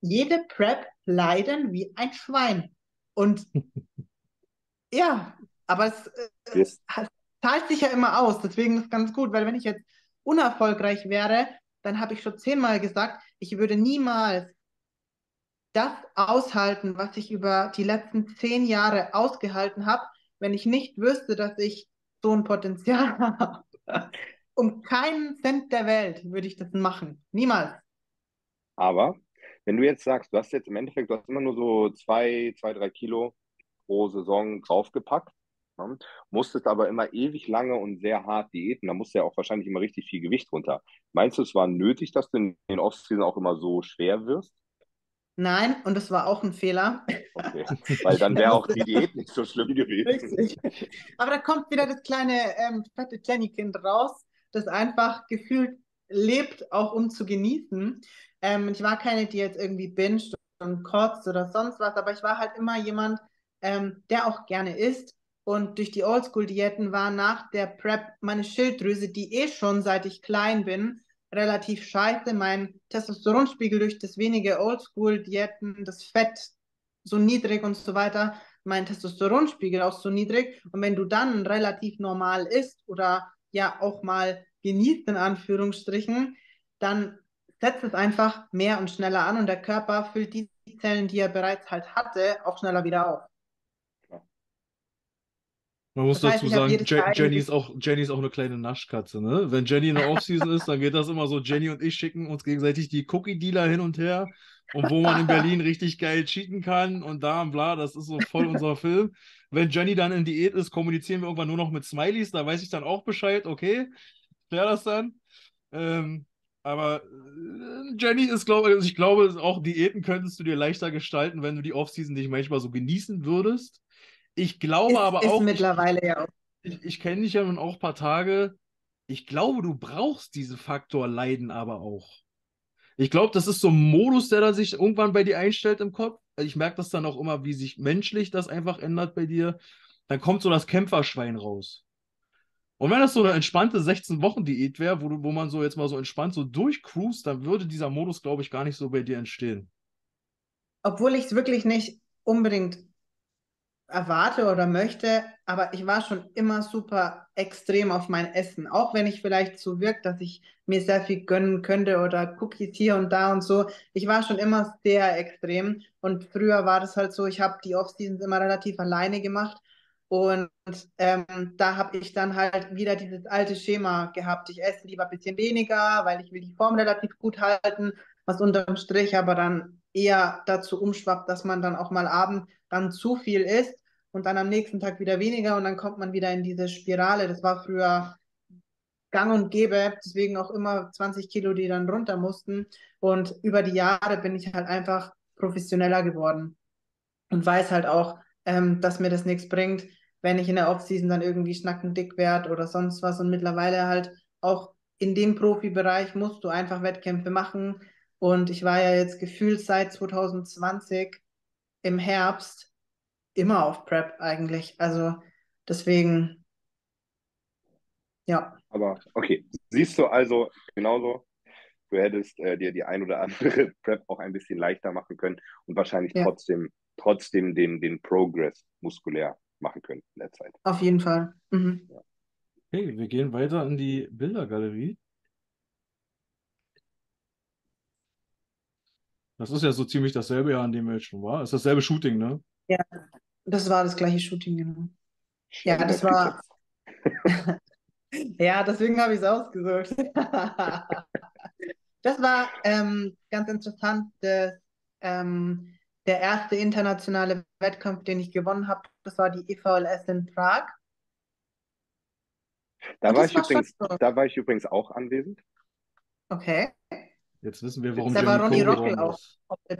Speaker 3: jede Prep leiden wie ein Schwein. Und ja, aber es, äh,
Speaker 2: Yes.
Speaker 3: es zahlt sich ja immer aus, deswegen ist es ganz gut, weil wenn ich jetzt unerfolgreich wäre, dann habe ich schon zehnmal gesagt, ich würde niemals das aushalten, was ich über die letzten zehn Jahre ausgehalten habe, wenn ich nicht wüsste, dass ich so ein Potenzial habe. Um keinen Cent der Welt würde ich das machen. Niemals.
Speaker 2: Aber wenn du jetzt sagst, du hast jetzt im Endeffekt, du hast immer nur so zwei, zwei, drei Kilo pro Saison draufgepackt, ne? musstest aber immer ewig lange und sehr hart diäten, da musst du ja auch wahrscheinlich immer richtig viel Gewicht runter. Meinst du, es war nötig, dass du in den Offseason auch immer so schwer wirst?
Speaker 3: Nein, und das war auch ein Fehler.
Speaker 2: Okay, weil dann wäre auch die Diät nicht so schlimm gewesen.
Speaker 3: Richtig. Aber da kommt wieder das kleine ähm, fette Jenny-Kind raus, das einfach gefühlt lebt, auch um zu genießen. Ähm, ich war keine, die jetzt irgendwie binscht und kotzt oder sonst was, aber ich war halt immer jemand, ähm, der auch gerne isst. Und durch die Oldschool-Diäten war nach der Prep meine Schilddrüse, die eh schon seit ich klein bin, relativ scheiße. Mein Testosteronspiegel durch das wenige Oldschool-Diäten, das Fett so niedrig und so weiter, mein Testosteronspiegel auch so niedrig. Und wenn du dann relativ normal isst oder ja auch mal genießt, in Anführungsstrichen, dann setzt es einfach mehr und schneller an und der Körper füllt die Zellen, die er bereits halt hatte, auch schneller wieder auf.
Speaker 1: Man muss dazu
Speaker 3: ich
Speaker 1: sagen, Je Jenny ist auch, Jenny ist auch eine kleine Naschkatze, ne? Wenn Jenny in der Offseason ist, dann geht das immer so, Jenny und ich schicken uns gegenseitig die Cookie-Dealer hin und her und wo man in Berlin richtig geil cheaten kann und da und bla, das ist so voll unser Film. Wenn Jenny dann in Diät ist, kommunizieren wir irgendwann nur noch mit Smileys, da weiß ich dann auch Bescheid, okay, klär das dann. Ähm, aber äh, Jenny ist, glaube also ich glaube, auch Diäten könntest du dir leichter gestalten, wenn du die Offseason nicht manchmal so genießen würdest. Ich glaube
Speaker 3: Ist,
Speaker 1: aber
Speaker 3: ist
Speaker 1: auch, ich,
Speaker 3: mittlerweile ja auch.
Speaker 1: ich, ich kenne dich ja nun auch ein paar Tage. Ich glaube, du brauchst diese Faktor Leiden aber auch. Ich glaube, das ist so ein Modus, der da sich irgendwann bei dir einstellt im Kopf. Ich merke das dann auch immer, wie sich menschlich das einfach ändert bei dir. Dann kommt so das Kämpferschwein raus. Und wenn das so eine entspannte 16-Wochen-Diät wäre, wo, du- wo man so jetzt mal so entspannt so durchcruist, dann würde dieser Modus, glaube ich, gar nicht so bei dir entstehen.
Speaker 3: Obwohl ich es wirklich nicht unbedingt erwarte oder möchte, aber ich war schon immer super extrem auf mein Essen. Auch wenn ich vielleicht so wirkt, dass ich mir sehr viel gönnen könnte oder Cookies hier und da und so. Ich war schon immer sehr extrem und früher war das halt so, ich habe die Off-Seasons immer relativ alleine gemacht und ähm, da habe ich dann halt wieder dieses alte Schema gehabt. Ich esse lieber ein bisschen weniger, weil ich will die Form relativ gut halten, was unterm Strich aber dann eher dazu umschwappt, dass man dann auch mal abends dann zu viel isst und dann am nächsten Tag wieder weniger und dann kommt man wieder in diese Spirale. Das war früher gang und gäbe, deswegen auch immer 20 Kilo, die dann runter mussten. Und über die Jahre bin ich halt einfach professioneller geworden und weiß halt auch, ähm, dass mir das nichts bringt, wenn ich in der Offseason dann irgendwie schnackendick werde oder sonst was. Und mittlerweile halt auch in dem Profibereich musst du einfach Wettkämpfe machen, Und ich war ja jetzt gefühlt seit 2020 im Herbst immer auf Prep eigentlich. Also deswegen, ja.
Speaker 2: Aber okay, siehst du also genauso, du hättest äh, dir die ein oder andere Prep auch ein bisschen leichter machen können und wahrscheinlich
Speaker 3: Ja.
Speaker 2: trotzdem, trotzdem den, den Progress muskulär machen können in der Zeit.
Speaker 3: Auf jeden Fall. Mhm.
Speaker 1: Okay, wir gehen weiter in die Bildergalerie. Das ist ja so ziemlich dasselbe Jahr, in dem wir jetzt schon waren. Ist dasselbe Shooting, ne?
Speaker 3: Das war das gleiche Shooting, genau. Ja, das war-. Ja, deswegen habe ich es ausgesucht. Das war ähm, ganz interessant. Das, ähm, der erste internationale Wettkampf, den ich gewonnen habe, das war die EVLS in Prag.
Speaker 2: Da war
Speaker 3: das
Speaker 2: ich
Speaker 3: war
Speaker 2: übrigens,
Speaker 3: so.
Speaker 2: da war ich übrigens auch anwesend.
Speaker 3: Okay.
Speaker 1: Jetzt wissen wir, warum
Speaker 3: Ronny
Speaker 1: Pro
Speaker 3: Rockel auch.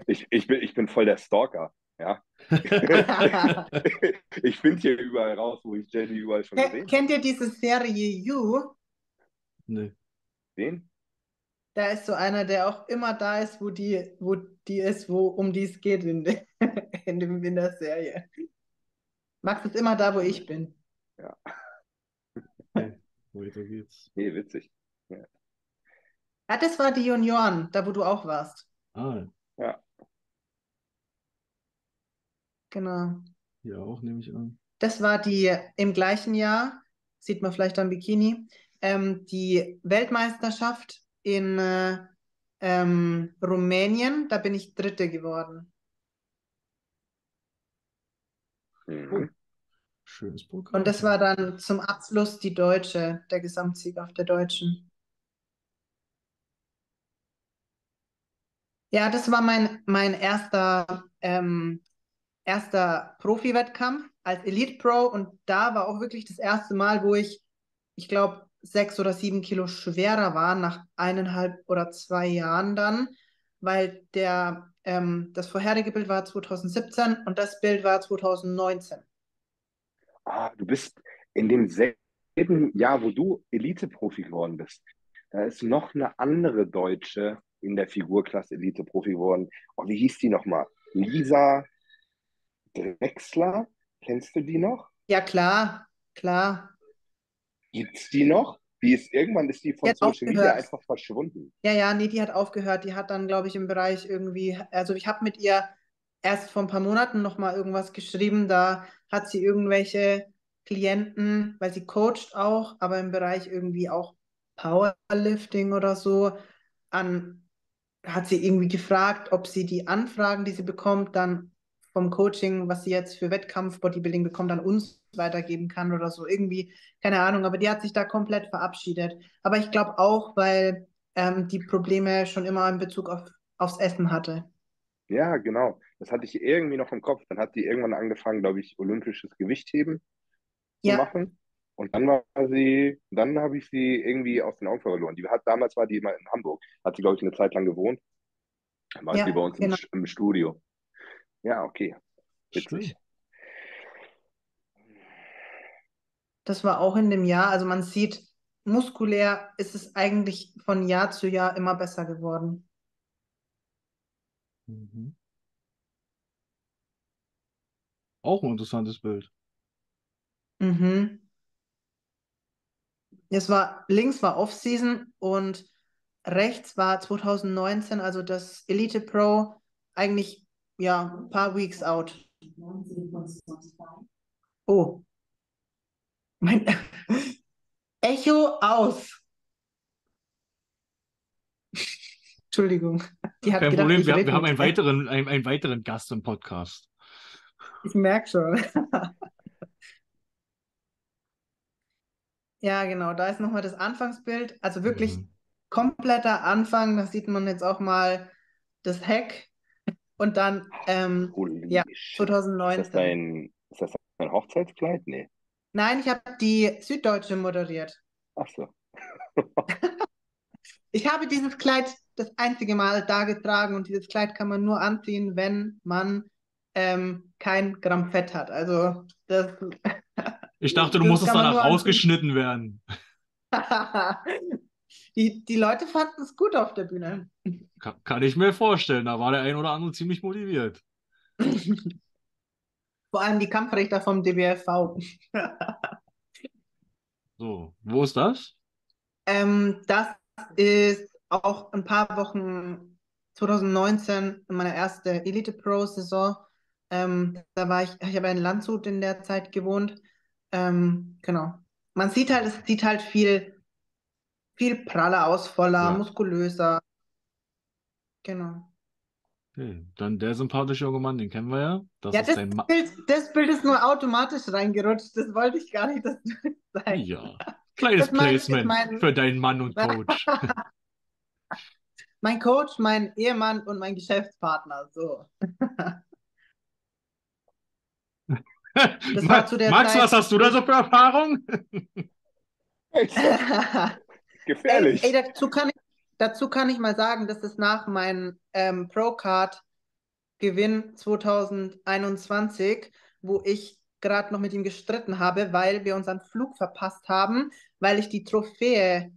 Speaker 2: Ich, ich, bin, ich bin voll der Stalker. Ja. ich finde hier überall raus, wo ich Jenny überall schon
Speaker 3: Ke-
Speaker 2: gesehen
Speaker 3: Kennt ihr diese Serie You?
Speaker 1: Nee.
Speaker 2: Den?
Speaker 3: Da ist so einer, der auch immer da ist, wo die, wo die ist, wo um die es geht in, de, in, dem, in der Serie. Max ist immer da, wo ich bin.
Speaker 1: Weiter geht's.
Speaker 2: Nee, witzig.
Speaker 3: Ja, das war die Junioren, da wo du auch warst.
Speaker 1: Ah,
Speaker 3: Genau.
Speaker 1: hier auch, nehme ich an.
Speaker 3: Das war die im gleichen Jahr, sieht man vielleicht am Bikini, ähm, die Weltmeisterschaft in äh, ähm, Rumänien. Da bin ich Dritte geworden.
Speaker 2: Mhm.
Speaker 1: Schönes Programm.
Speaker 3: Und das war dann zum Abschluss die Deutsche, der Gesamtsieg auf der Deutschen. Ja, das war mein, mein erster, ähm, erster Profi-Wettkampf als Elite Pro und da war auch wirklich das erste Mal, wo ich, ich glaube, sechs oder sieben Kilo schwerer war nach eineinhalb oder zwei Jahren dann, weil der, ähm, das vorherige Bild war 2017 und das Bild war 2019.
Speaker 2: Ah, du bist in demselben Jahr, wo du Elite-Profi geworden bist. Da ist noch eine andere Deutsche in der Figurklasse Elite-Profi geworden. Oh, wie hieß die nochmal? Lisa Drexler? Kennst du die noch?
Speaker 3: Ja, klar, klar.
Speaker 2: Gibt's die noch? Die ist irgendwann ist die von
Speaker 3: Die
Speaker 2: Social Media
Speaker 3: aufgehört.
Speaker 2: einfach verschwunden.
Speaker 3: Ja, ja, nee, die hat aufgehört. Die hat dann, glaube ich, im Bereich irgendwie, also ich habe mit ihr erst vor ein paar Monaten nochmal irgendwas geschrieben. Da hat sie irgendwelche Klienten, weil sie coacht auch, aber im Bereich irgendwie auch Powerlifting oder so, an, hat sie irgendwie gefragt, ob sie die Anfragen, die sie bekommt, dann vom Coaching, was sie jetzt für Wettkampf Bodybuilding bekommt, an uns weitergeben kann oder so. Irgendwie, keine Ahnung, aber die hat sich da komplett verabschiedet. Aber ich glaube auch, weil ähm, die Probleme schon immer in Bezug auf, aufs Essen hatte.
Speaker 2: Ja, genau. Das hatte ich irgendwie noch im Kopf. Dann hat die irgendwann angefangen, glaube ich, olympisches Gewichtheben zu
Speaker 3: Ja.
Speaker 2: machen. Und dann war sie, dann habe ich sie irgendwie aus den Augen verloren. Die hat, damals war die mal in Hamburg. Hat sie, glaube ich, eine Zeit lang gewohnt. Dann war
Speaker 3: Ja,
Speaker 2: sie bei uns im,
Speaker 3: genau.
Speaker 2: im Studio. Ja, okay. Witzig.
Speaker 3: Das war auch in dem Jahr. Also man sieht, muskulär ist es eigentlich von Jahr zu Jahr immer besser geworden.
Speaker 1: Mhm. Auch ein interessantes Bild.
Speaker 3: Mhm. Es war, links war Off-Season und rechts war 2019, also das Elite Pro, eigentlich ja ein paar Weeks out. Oh. Mein Echo aus. Entschuldigung. Die hat
Speaker 1: Kein
Speaker 3: gedacht,
Speaker 1: Problem, wir, wir haben einen weiteren, einen, einen weiteren Gast im Podcast.
Speaker 3: Ich merke schon. Ja, genau, da ist nochmal das Anfangsbild. Also wirklich
Speaker 1: Mhm.
Speaker 3: kompletter Anfang. Da sieht man jetzt auch mal das Heck. Und dann ähm, Ja,
Speaker 2: shit. Ist das
Speaker 3: 2019.
Speaker 2: dein, ist das dein Hochzeitskleid? Nee.
Speaker 3: Nein, ich habe die Süddeutsche moderiert.
Speaker 2: Ach so.
Speaker 3: Ich habe dieses Kleid das einzige Mal da getragen und dieses Kleid kann man nur anziehen, wenn man ähm, kein Gramm Fett hat. Also das.
Speaker 1: Ich dachte, du
Speaker 3: Das
Speaker 1: musstest danach rausgeschnitten werden.
Speaker 3: Die, die Leute fanden es gut auf der Bühne.
Speaker 1: Kann, kann ich mir vorstellen, da war der ein oder andere ziemlich motiviert.
Speaker 3: Vor allem die Kampfrichter vom DBFV.
Speaker 1: So, wo ist das?
Speaker 3: Ähm, das ist auch ein paar Wochen 2019 meine erste Elite Pro Saison. Ähm, da war ich, ich habe in Landshut in der Zeit gewohnt. Ähm, genau. Man sieht halt, es sieht halt viel, viel praller aus, voller,
Speaker 1: Ja.
Speaker 3: muskulöser. Genau.
Speaker 1: Okay. Dann der sympathische junge Mann, den kennen wir ja. Das
Speaker 3: Ja,
Speaker 1: ist
Speaker 3: das Bild, das Bild ist nur automatisch reingerutscht. Das wollte ich gar nicht, dass du das sagst.
Speaker 1: Ja, kleines Placement
Speaker 3: mein-
Speaker 1: für deinen Mann und Coach.
Speaker 3: Mein Coach, mein Ehemann und mein Geschäftspartner. So.
Speaker 1: Ma-
Speaker 3: war zu der
Speaker 1: Max,
Speaker 3: Zeit-
Speaker 1: was hast du da so für Erfahrung?
Speaker 2: Gefährlich.
Speaker 3: Ey, ey, dazu, kann ich, dazu kann ich mal sagen, dass es nach meinem ähm, Pro-Card-Gewinn 2021, wo ich gerade noch mit ihm gestritten habe, weil wir unseren Flug verpasst haben, weil ich die Trophäe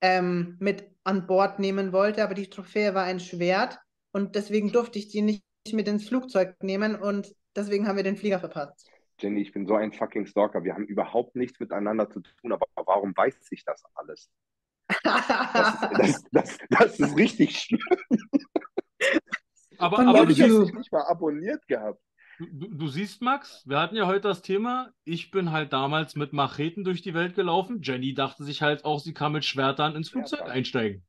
Speaker 3: ähm, mit an Bord nehmen wollte, aber die Trophäe war ein Schwert und deswegen durfte ich die nicht mit ins Flugzeug nehmen und deswegen haben wir den Flieger verpasst.
Speaker 2: Jenny, ich bin so ein fucking Stalker. Wir haben überhaupt nichts miteinander zu tun, aber warum weiß ich das alles? Das, das, das, das ist richtig schlimm.
Speaker 1: Aber, aber du, siehst,
Speaker 2: dich nicht mal abonniert gehabt.
Speaker 1: du, du siehst, Max, wir hatten ja heute das Thema, ich bin halt damals mit Macheten durch die Welt gelaufen. Jenny dachte sich halt auch, sie kann mit Schwertern ins Flugzeug einsteigen.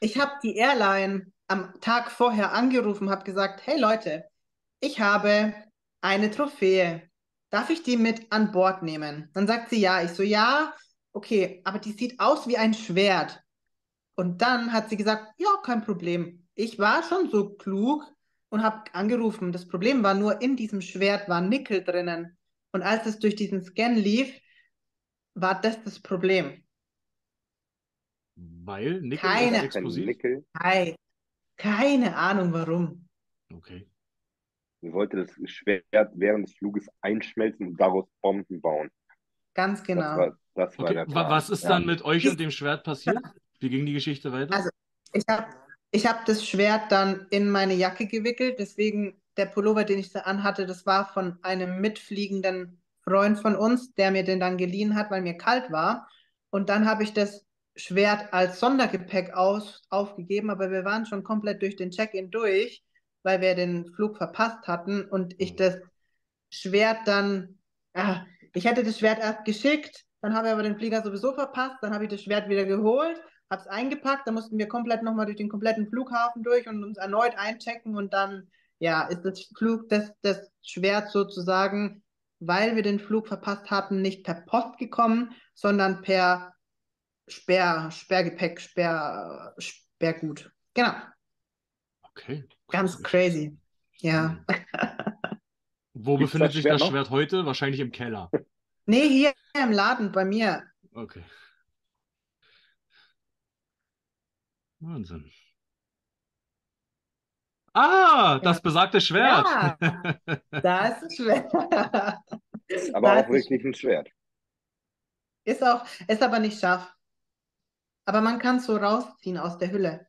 Speaker 3: Ich habe die Airline am Tag vorher angerufen, habe gesagt, hey Leute, ich habe eine Trophäe. Darf ich die mit an Bord nehmen? Dann sagt sie ja. Ich so, ja, okay, aber die sieht aus wie ein Schwert. Und dann hat sie gesagt, ja, kein Problem. Ich war schon so klug und habe angerufen. Das Problem war nur, in diesem Schwert war Nickel drinnen. Und als es durch diesen Scan lief, war das das Problem.
Speaker 1: Weil Nickel
Speaker 3: Keine-
Speaker 1: ist explosiv.
Speaker 2: Nickel.
Speaker 3: Ei, keine Ahnung warum.
Speaker 1: Okay.
Speaker 2: Sie wollte das Schwert während des Fluges einschmelzen und daraus Bomben bauen.
Speaker 3: Ganz
Speaker 2: Das
Speaker 3: genau.
Speaker 2: war, das war
Speaker 1: Okay,
Speaker 2: der Plan.
Speaker 1: was ist
Speaker 2: Ja.
Speaker 1: dann mit euch und dem Schwert passiert? Wie ging die Geschichte weiter?
Speaker 3: Also- Ich habe ich hab das Schwert dann in meine Jacke gewickelt, deswegen der Pullover, den ich da anhatte, das war von einem mitfliegenden Freund von uns, der mir den dann geliehen hat, weil mir kalt war. Und dann habe ich das Schwert als Sondergepäck aus, aufgegeben, aber wir waren schon komplett durch den Check-in durch, weil wir den Flug verpasst hatten und ich
Speaker 1: Mhm.
Speaker 3: das Schwert dann, ah, ich hätte das Schwert erst geschickt, dann habe ich aber den Flieger sowieso verpasst, dann habe ich das Schwert wieder geholt, habe es eingepackt, dann mussten wir komplett nochmal durch den kompletten Flughafen durch und uns erneut einchecken und dann, ja, ist das Flug, das, das Schwert sozusagen, weil wir den Flug verpasst hatten, nicht per Post gekommen, sondern per Sperr, Sperrgepäck, Sperr, Sperrgut. Genau,
Speaker 1: Okay.
Speaker 3: ganz crazy. Ja.
Speaker 1: Wo
Speaker 2: Gibt's
Speaker 1: befindet
Speaker 2: das
Speaker 1: sich
Speaker 2: Schwert
Speaker 1: das
Speaker 2: noch?
Speaker 1: Schwert heute? Wahrscheinlich im Keller.
Speaker 3: Nee, hier im Laden bei mir.
Speaker 1: Okay. Wahnsinn. Ah, das besagte Schwert.
Speaker 3: Ja, da ist es Schwert.
Speaker 2: Aber
Speaker 3: Da
Speaker 2: auch wirklich ein Schwert.
Speaker 3: Ist auch, ist aber nicht scharf. Aber man kann es so rausziehen aus der Hülle.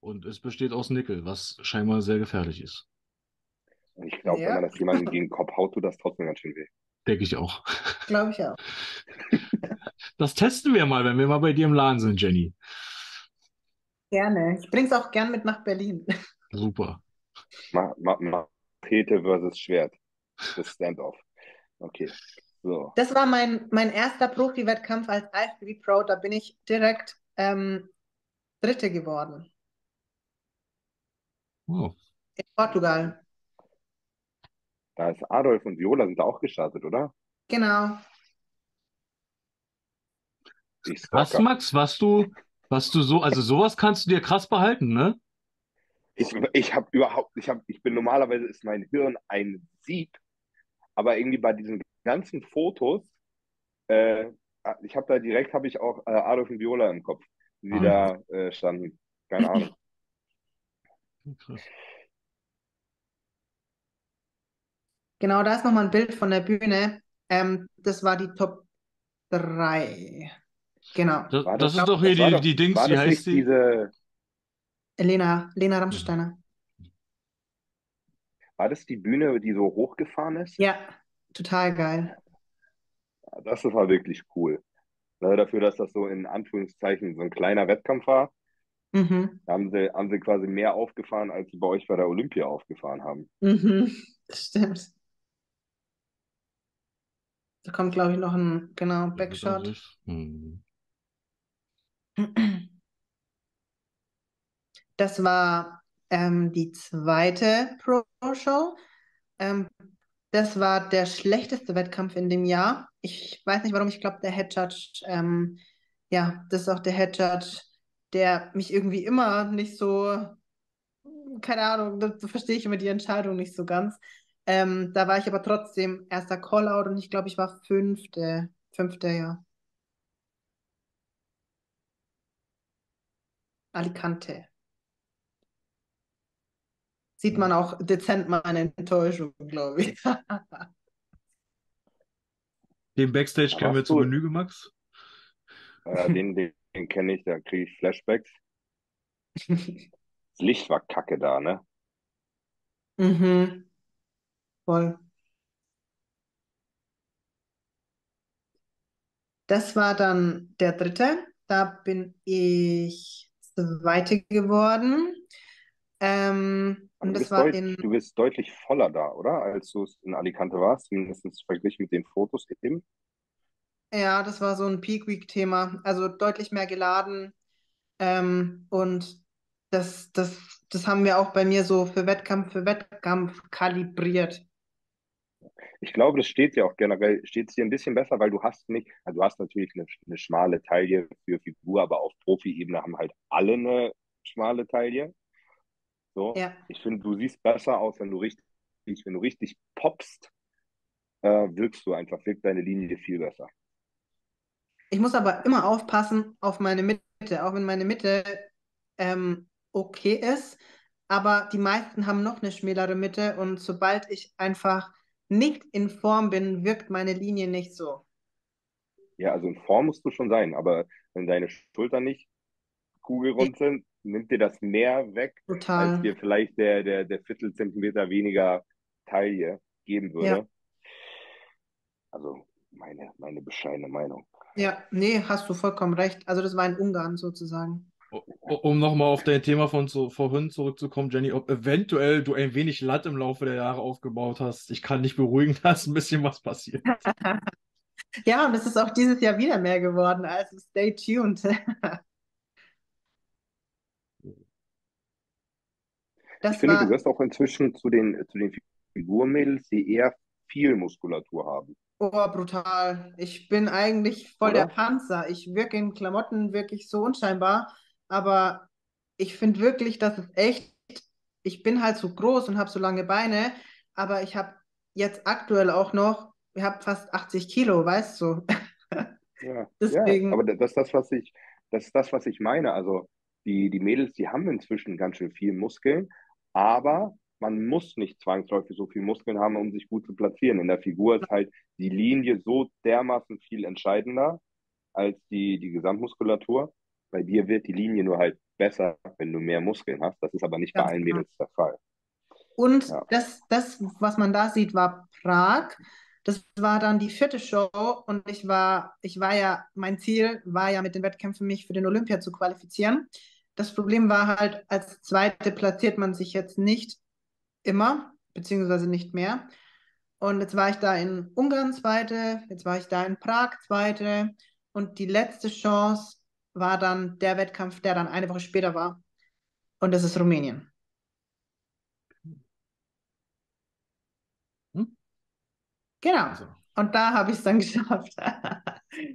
Speaker 1: Und es besteht aus Nickel, was scheinbar sehr gefährlich ist.
Speaker 2: Und ich glaube,
Speaker 3: Ja.
Speaker 2: wenn man das jemandem gegen den Kopf haut, tut das trotzdem ganz schön weh.
Speaker 1: Denke ich auch.
Speaker 3: Glaube ich auch.
Speaker 1: Das testen wir mal, wenn wir mal bei dir im Laden sind, Jenny.
Speaker 3: Gerne. Ich bring's auch gern mit nach Berlin.
Speaker 1: Super.
Speaker 2: Ma Ma Machete versus Schwert. Das Standoff. Okay. So.
Speaker 3: Das war mein, mein erster Profi-Wettkampf als IFBB Pro. Da bin ich direkt ähm, Dritte geworden.
Speaker 1: Wow.
Speaker 3: In Portugal.
Speaker 2: Da ist Adolf und Viola sind da auch gestartet, oder?
Speaker 3: Genau.
Speaker 1: Krass,
Speaker 2: Stalker.
Speaker 1: Max, was du, was du so, also sowas kannst du dir krass behalten, ne?
Speaker 2: Ich, ich habe überhaupt, ich habe, ich bin normalerweise ist mein Hirn ein Sieb, aber irgendwie bei diesen ganzen Fotos, äh, ich habe da direkt, habe ich auch äh, Adolf und Viola im Kopf, wie die da äh, standen. Keine Ahnung.
Speaker 1: Krass.
Speaker 3: Genau, da ist nochmal ein Bild von der Bühne. Ähm, das war die Top 3. Genau.
Speaker 1: Das, das
Speaker 2: das,
Speaker 1: ist doch hier die,
Speaker 2: doch,
Speaker 1: die Dings, wie heißt die?
Speaker 2: diese,
Speaker 3: Lena, Lena. Rammsteiner.
Speaker 2: war das die Bühne, die so hochgefahren ist?
Speaker 3: Ja, total geil.
Speaker 2: Das war wirklich cool. Dafür, dass das so in Anführungszeichen so ein kleiner Wettkampf war,
Speaker 3: Mhm.
Speaker 2: haben sie, haben sie quasi mehr aufgefahren, als sie bei euch bei der Olympia aufgefahren haben.
Speaker 3: Mhm. Das stimmt. Da kommt, glaube ich, noch ein, genau, Backshot.
Speaker 1: sich. Hm.
Speaker 3: Das war ähm, die zweite Pro-Show. Ähm, das war der schlechteste Wettkampf in dem Jahr. Ich weiß nicht warum, ich glaube, der Head Judge, ähm, ja, das ist auch der Head Judge, der mich irgendwie immer nicht so, keine Ahnung, da verstehe ich immer die Entscheidung nicht so ganz. Ähm, da war ich aber trotzdem erster Callout und ich glaube, ich war fünfte, fünfte, ja. Alicante. Sieht man auch dezent meine Enttäuschung, glaube ich.
Speaker 1: Den Backstage kennen wir zu Menü Max.
Speaker 2: äh, den, den, den kenne ich, da kriege ich Flashbacks. Das Licht war kacke da, ne?
Speaker 3: Mhm, voll. Das war dann der dritte. Da bin ich Zweite geworden. Ähm, und
Speaker 2: du
Speaker 3: das
Speaker 2: bist,
Speaker 3: war in,
Speaker 2: du bist deutlich voller da, oder? Als du es in Alicante warst, zumindest verglichen mit den Fotos eben.
Speaker 3: Ja, das war so ein Peak Week-Thema. Also deutlich mehr geladen. Ähm, und das, das, das haben wir auch bei mir so für Wettkampf für Wettkampf kalibriert.
Speaker 2: Ich glaube, das steht ja auch generell, steht dir ein bisschen besser, weil du hast nicht, also du hast natürlich eine, eine schmale Taille für Figur, aber auf Profi-Ebene haben halt alle eine schmale Taille. So,
Speaker 3: Ja.
Speaker 2: ich finde, du siehst besser aus, wenn du richtig, wenn du richtig poppst, äh, wirkst du einfach, wirkt deine Linie viel besser.
Speaker 3: Ich muss aber immer aufpassen auf meine Mitte, auch wenn meine Mitte ähm, okay ist. Aber die meisten haben noch eine schmälere Mitte und sobald ich einfach nicht in Form bin, wirkt meine Linie nicht so.
Speaker 2: Ja, also in Form musst du schon sein, aber wenn deine Schultern nicht kugelrund sind, nimmt dir das mehr weg, als
Speaker 3: Total.
Speaker 2: dir vielleicht der, der, der Viertelzentimeter weniger Taille geben würde.
Speaker 3: Ja.
Speaker 2: Also meine, meine bescheidene Meinung.
Speaker 3: Ja, nee, hast du vollkommen recht. Also das war in Ungarn sozusagen.
Speaker 1: Um nochmal auf dein Thema von zu, vorhin zurückzukommen, Jenny, ob eventuell du ein wenig Latt im Laufe der Jahre aufgebaut hast. Ich kann dich beruhigen, da ist ein bisschen was passiert.
Speaker 3: Ja, und es ist auch dieses Jahr wieder mehr geworden. Also stay tuned.
Speaker 2: Ich
Speaker 3: Das
Speaker 2: finde, du
Speaker 3: war,
Speaker 2: gehörst auch inzwischen zu den, zu den Figurmädels, die eher viel Muskulatur haben,
Speaker 3: oh, brutal. Ich bin eigentlich voll der
Speaker 2: oder?
Speaker 3: Panzer. Ich wirke in Klamotten wirklich so unscheinbar, aber ich finde wirklich, dass es echt, ich bin halt so groß und habe so lange Beine, aber ich habe jetzt aktuell auch noch, ich habe fast 80 Kilo, weißt du?
Speaker 2: Ja, ja,
Speaker 3: Deswegen,
Speaker 2: aber das ist das, was ich, das ist das, was ich meine. Also die, die Mädels, die haben inzwischen ganz schön viel Muskeln, aber man muss nicht zwangsläufig so viel Muskeln haben, um sich gut zu platzieren. In der Figur ist halt die Linie so dermaßen viel entscheidender als die, die Gesamtmuskulatur. Bei dir wird die Linie nur halt besser, wenn du mehr Muskeln hast. Das ist aber nicht bei
Speaker 3: ganz
Speaker 2: allen. Mädels der Fall.
Speaker 3: Und
Speaker 2: Ja.
Speaker 3: das, das, was man da sieht, war Prag. Das war dann die vierte Show und ich war, ich war ja, mein Ziel war ja mit den Wettkämpfen mich für den Olympia zu qualifizieren. Das Problem war halt, als Zweite platziert man sich jetzt nicht immer, beziehungsweise nicht mehr. Und jetzt war ich da in Ungarn Zweite, jetzt war ich da in Prag Zweite und die letzte Chance war dann der Wettkampf, der dann eine Woche später war. Und das ist Rumänien.
Speaker 1: Hm?
Speaker 3: Genau.
Speaker 1: Also,
Speaker 3: Und da habe ich es dann geschafft.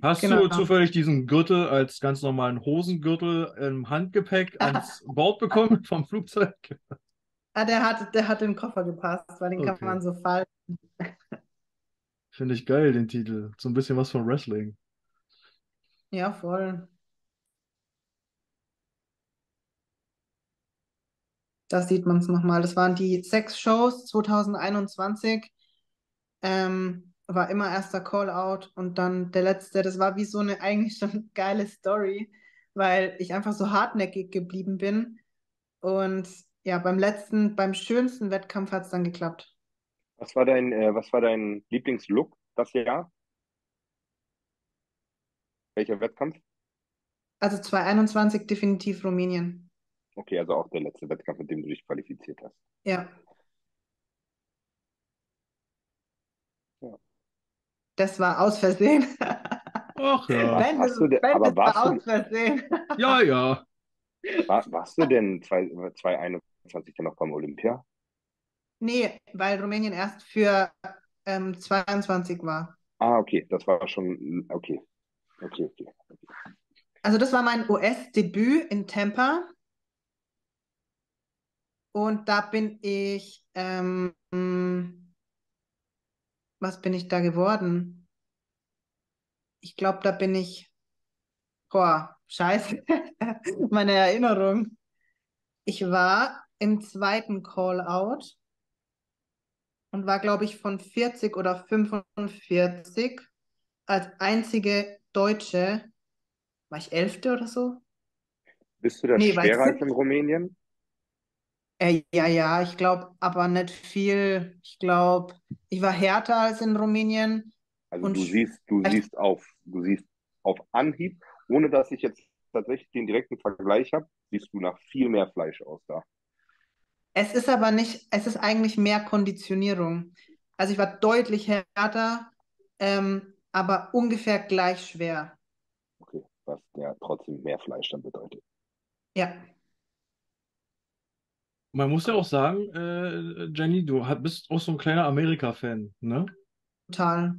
Speaker 1: hast
Speaker 3: Genau.
Speaker 1: du zufällig diesen Gürtel als ganz normalen Hosengürtel im Handgepäck ans Bord bekommen vom Flugzeug?
Speaker 3: Ah, der hat, der hat den Koffer gepasst, weil den kann
Speaker 1: Okay.
Speaker 3: man so falten.
Speaker 1: Finde ich geil, den Titel. So ein bisschen was von Wrestling.
Speaker 3: Ja, voll. Da sieht man es nochmal. Das waren die sechs Shows 2021. Ähm, war immer erster Call-out und dann der letzte, das war wie so eine eigentlich schon geile Story, weil ich einfach so hartnäckig geblieben bin. Und ja, beim letzten, beim schönsten Wettkampf hat es dann geklappt.
Speaker 2: Was war dein, äh, was war dein Lieblingslook das Jahr? Welcher Wettkampf?
Speaker 3: Also 2021 definitiv Rumänien.
Speaker 2: Okay, also auch der letzte Wettkampf, mit dem du dich qualifiziert hast.
Speaker 3: Ja.
Speaker 2: Ja.
Speaker 3: Das war aus Versehen.
Speaker 1: Ach ja.
Speaker 3: Ben,
Speaker 2: Hast
Speaker 3: das,
Speaker 2: du denn-
Speaker 3: ben,
Speaker 2: aber
Speaker 3: das war
Speaker 2: warst du-
Speaker 3: aus Versehen.
Speaker 1: Ja, ja.
Speaker 2: War, warst du denn 2021 dann noch beim Olympia?
Speaker 3: Nee, weil Rumänien erst für ähm, 22 war.
Speaker 2: Ah, okay, das war schon, okay. Okay, okay.
Speaker 3: Also das war mein US-Debüt in Tampa. Und da bin ich, ähm, was bin ich da geworden? Ich glaube, da bin ich, boah, scheiße, meine Erinnerung. Ich war im zweiten Call-out und war, glaube ich, von 40 oder 45 als einzige Deutsche, war ich Elfte oder so?
Speaker 2: Bist du da
Speaker 3: Nee,
Speaker 2: schwerer als in Rumänien?
Speaker 3: Äh, ja, ja, ich glaube, aber nicht viel. Ich glaube, ich war härter als in Rumänien.
Speaker 2: Also du siehst, du
Speaker 3: vielleicht-
Speaker 2: siehst auf, du siehst auf Anhieb, ohne dass ich jetzt tatsächlich den direkten Vergleich habe, siehst du nach viel mehr Fleisch aus da.
Speaker 3: Es ist aber nicht, es ist eigentlich mehr Konditionierung. Also ich war deutlich härter, ähm, aber ungefähr gleich schwer.
Speaker 2: Okay, was ja trotzdem mehr Fleisch dann bedeutet.
Speaker 3: Ja.
Speaker 1: Man muss ja auch sagen, äh, Jenny, du bist auch so ein kleiner Amerika-Fan, ne?
Speaker 3: Total.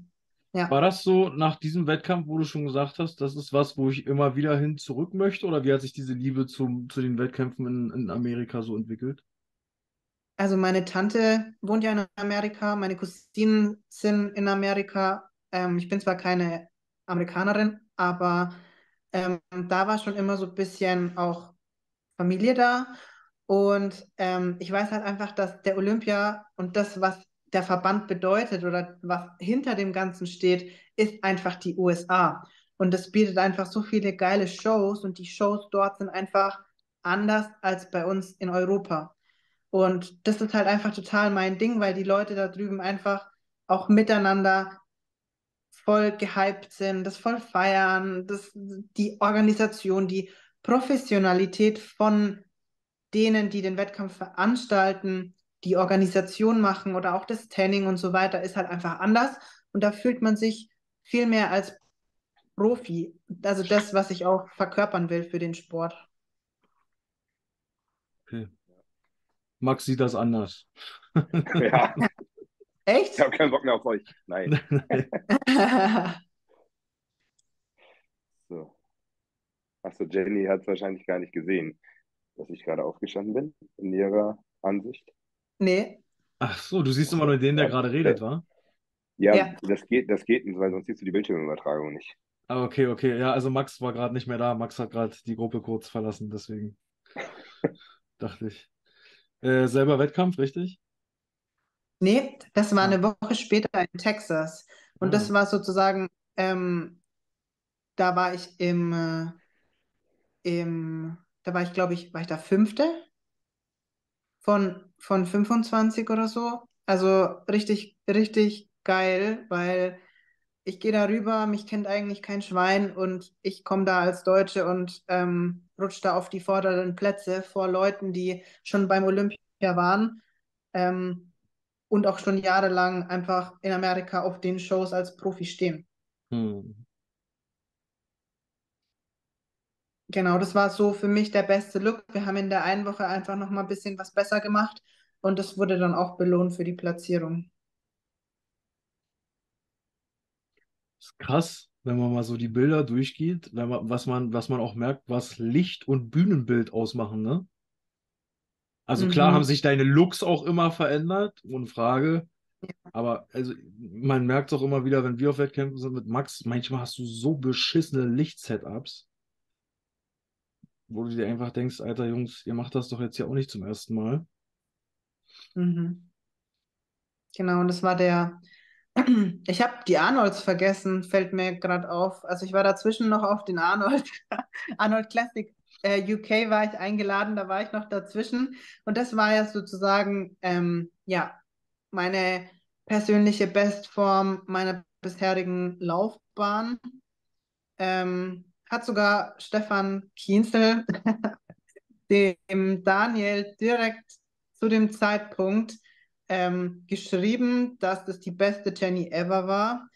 Speaker 3: Ja.
Speaker 1: War das so nach diesem Wettkampf, wo du schon gesagt hast, das ist was, wo ich immer wieder hin zurück möchte? Oder wie hat sich diese Liebe zum, zu den Wettkämpfen in, in Amerika so entwickelt?
Speaker 3: Also meine Tante wohnt ja in Amerika, meine Cousinen sind in Amerika. Ähm, ich bin zwar keine Amerikanerin, aber ähm, da war schon immer so ein bisschen auch Familie da. Und ähm, ich weiß halt einfach, dass der Olympia und das, was der Verband bedeutet oder was hinter dem Ganzen steht, ist einfach die USA. Und das bietet einfach so viele geile Shows und die Shows dort sind einfach anders als bei uns in Europa. Und das ist halt einfach total mein Ding, weil die Leute da drüben einfach auch miteinander voll gehypt sind, das voll feiern, das, die Organisation, die Professionalität von denen, die den Wettkampf veranstalten, die Organisation machen oder auch das Tanning und so weiter, ist halt einfach anders. Und da fühlt man sich viel mehr als Profi. Also das, was ich auch verkörpern will für den Sport.
Speaker 1: Okay. Max sieht das anders.
Speaker 2: Ja,
Speaker 3: Echt?
Speaker 2: ich habe keinen Bock mehr auf euch. Nein. So. Achso, Jenny hat es wahrscheinlich gar nicht gesehen, dass ich gerade aufgestanden bin, in ihrer Ansicht.
Speaker 3: nee.
Speaker 1: Ach so, du siehst immer nur den, der
Speaker 2: Ja,
Speaker 1: gerade redet, wa?
Speaker 2: Ja,
Speaker 3: Ja.
Speaker 2: das geht, das geht nicht, weil sonst siehst du die Bildschirmübertragung nicht.
Speaker 1: Ah, okay, okay. Ja, also Max war gerade nicht mehr da. Max hat gerade die Gruppe kurz verlassen, deswegen dachte ich. Äh, selber Wettkampf, richtig?
Speaker 3: Nee, das war
Speaker 1: Ah.
Speaker 3: eine Woche später in Texas. Und das
Speaker 1: Ah.
Speaker 3: war sozusagen, ähm, da war ich im, äh, im, da war ich, glaube ich, war ich da Fünfte von, von 25 oder so. Also richtig, richtig geil, weil ich gehe da rüber, mich kennt eigentlich kein Schwein und ich komme da als Deutsche und ähm, rutsche da auf die vorderen Plätze vor Leuten, die schon beim Olympia waren. Ähm, und auch schon jahrelang einfach in Amerika auf den Shows als Profi stehen.
Speaker 1: Hm.
Speaker 3: Genau, das war so für mich der beste Look. Wir haben in der einen Woche einfach noch mal ein bisschen was besser gemacht und das wurde dann auch belohnt für die Platzierung.
Speaker 1: Ist krass, wenn man mal so die Bilder durchgeht, wenn man, was man, was man auch merkt, was Licht und Bühnenbild ausmachen, ne? Also klar
Speaker 3: Mhm.
Speaker 1: haben sich deine Looks auch immer verändert, ohne Frage. Aber also man merkt es auch immer wieder, wenn wir auf Wettkämpfen sind mit Max, manchmal hast du so beschissene Lichtsetups, wo du dir einfach denkst, Alter Jungs, ihr macht das doch jetzt ja auch nicht zum ersten Mal.
Speaker 3: Mhm. Genau, und das war der Ich habe die Arnolds vergessen, fällt mir gerade auf. Also ich war dazwischen noch auf den Arnold, Arnold Classic äh, UK war ich eingeladen, da war ich noch dazwischen. Und das war ja sozusagen, ähm, ja, meine persönliche Bestform meiner bisherigen Laufbahn. Ähm, hat sogar Stefan Kienzel dem Daniel direkt zu dem Zeitpunkt ähm, geschrieben, dass das die beste Jenny ever war,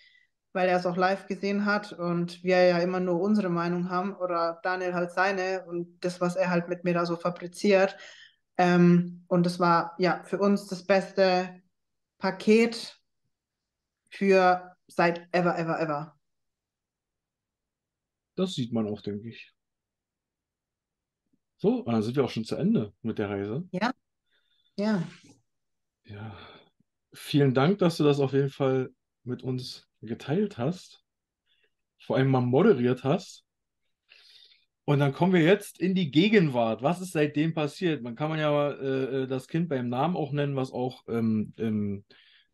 Speaker 3: weil er es auch live gesehen hat und wir ja immer nur unsere Meinung haben oder Daniel halt seine und das, was er halt mit mir da so fabriziert. Ähm, und das war ja für uns das beste Paket für seit ever, ever, ever.
Speaker 1: Das sieht man auch, denke ich. So, und dann sind wir auch schon zu Ende mit der Reise.
Speaker 3: Ja. Ja.
Speaker 1: Ja. Vielen Dank, dass du das auf jeden Fall mit uns geteilt hast. Vor allem mal moderiert hast. Und dann kommen wir jetzt in die Gegenwart. Was ist seitdem passiert? Man kann man ja äh, äh, das Kind beim Namen auch nennen, was auch ähm, ähm,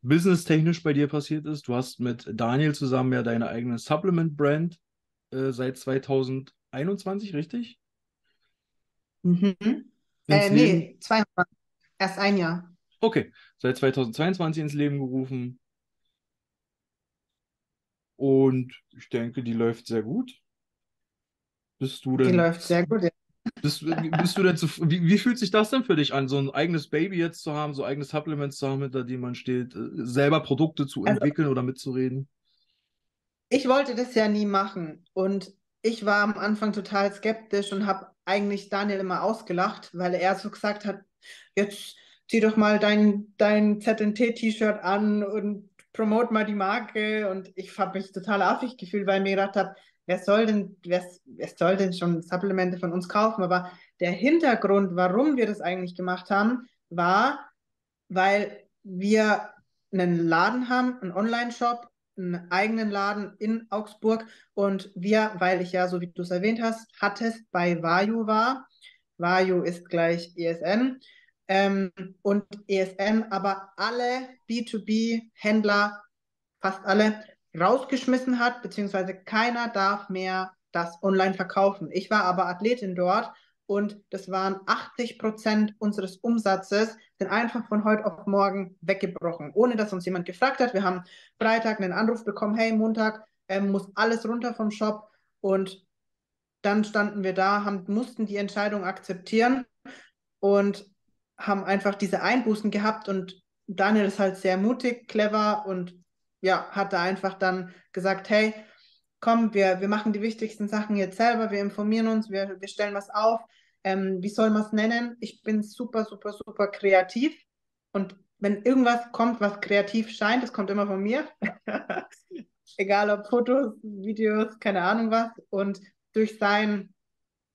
Speaker 1: businesstechnisch bei dir passiert ist. Du hast mit Daniel zusammen ja deine eigene Supplement-Brand äh, seit 2021, richtig?
Speaker 3: Mhm. Äh, nee, zwei, erst ein Jahr.
Speaker 1: Okay, seit 2022 ins Leben gerufen. Und ich denke, die läuft sehr gut. Bist du denn.
Speaker 3: Die läuft sehr gut, ja.
Speaker 1: Bist, bist du denn zu, wie, wie fühlt sich das denn für dich an, so ein eigenes Baby jetzt zu haben, so eigene Supplements zu haben, hinter denen man steht, äh, selber Produkte zu also entwickeln also, oder mitzureden?
Speaker 3: Ich wollte das ja nie machen und ich war am Anfang total skeptisch und habe eigentlich Daniel immer ausgelacht, weil er so gesagt hat, jetzt zieh doch mal dein, dein ZNT-T-Shirt an und promote mal die Marke. Und ich habe mich total affig gefühlt, weil ich mir gedacht habe, wer soll denn, wer, wer soll denn schon Supplemente von uns kaufen? Aber der Hintergrund, warum wir das eigentlich gemacht haben, war, weil wir einen Laden haben, einen Online-Shop, einen eigenen Laden in Augsburg und wir, weil ich ja, so wie du es erwähnt hast, hattest, bei Vayu war. Vayu ist gleich ESN ähm, und ESN aber alle B2B-Händler, fast alle, rausgeschmissen hat, beziehungsweise keiner darf mehr das online verkaufen. Ich war aber Athletin dort und das waren 80 Prozent unseres Umsatzes, sind einfach von heute auf morgen weggebrochen, ohne dass uns jemand gefragt hat. Wir haben Freitag einen Anruf bekommen, hey, Montag ähm, muss alles runter vom Shop und dann standen wir da, haben, mussten die Entscheidung akzeptieren und haben einfach diese Einbußen gehabt und Daniel ist halt sehr mutig, clever und ja, hat da einfach dann gesagt, hey, komm, wir, wir machen die wichtigsten Sachen jetzt selber, wir informieren uns, wir, wir stellen was auf. Ähm, wie soll man es nennen? Ich bin super, super, super kreativ und wenn irgendwas kommt, was kreativ scheint, das kommt immer von mir. Egal ob Fotos, Videos, keine Ahnung was. Und durch sein,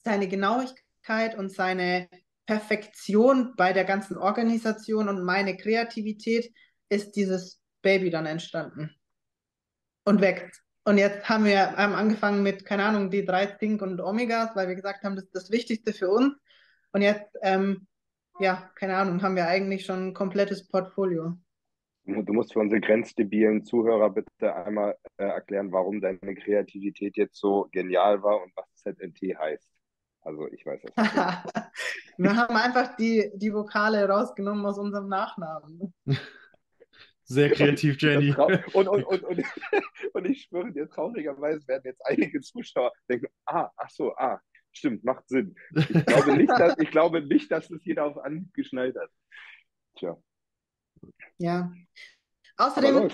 Speaker 3: seine Genauigkeit und seine Perfektion bei der ganzen Organisation und meine Kreativität ist dieses Baby dann entstanden und wächst. Und jetzt haben wir haben angefangen mit, keine Ahnung, die drei Stink und Omegas, weil wir gesagt haben, das ist das Wichtigste für uns. Und jetzt, ähm, ja, keine Ahnung, haben wir eigentlich schon ein komplettes Portfolio.
Speaker 2: Du musst für unsere grenzdebilen Zuhörer bitte einmal äh, erklären, warum deine Kreativität jetzt so genial war und was ZNT heißt. Also ich weiß es nicht.
Speaker 3: Wir haben einfach die, die Vokale rausgenommen aus unserem Nachnamen.
Speaker 1: Sehr kreativ, Jenny.
Speaker 2: Und, und, und, und, und ich schwöre dir, traurigerweise werden jetzt einige Zuschauer denken, ah, ach so, ah, stimmt, macht Sinn. Ich glaube nicht, dass, ich glaube nicht, dass das jeder auf Anhieb geschnallt hat. Tja.
Speaker 3: Ja. Außerdem,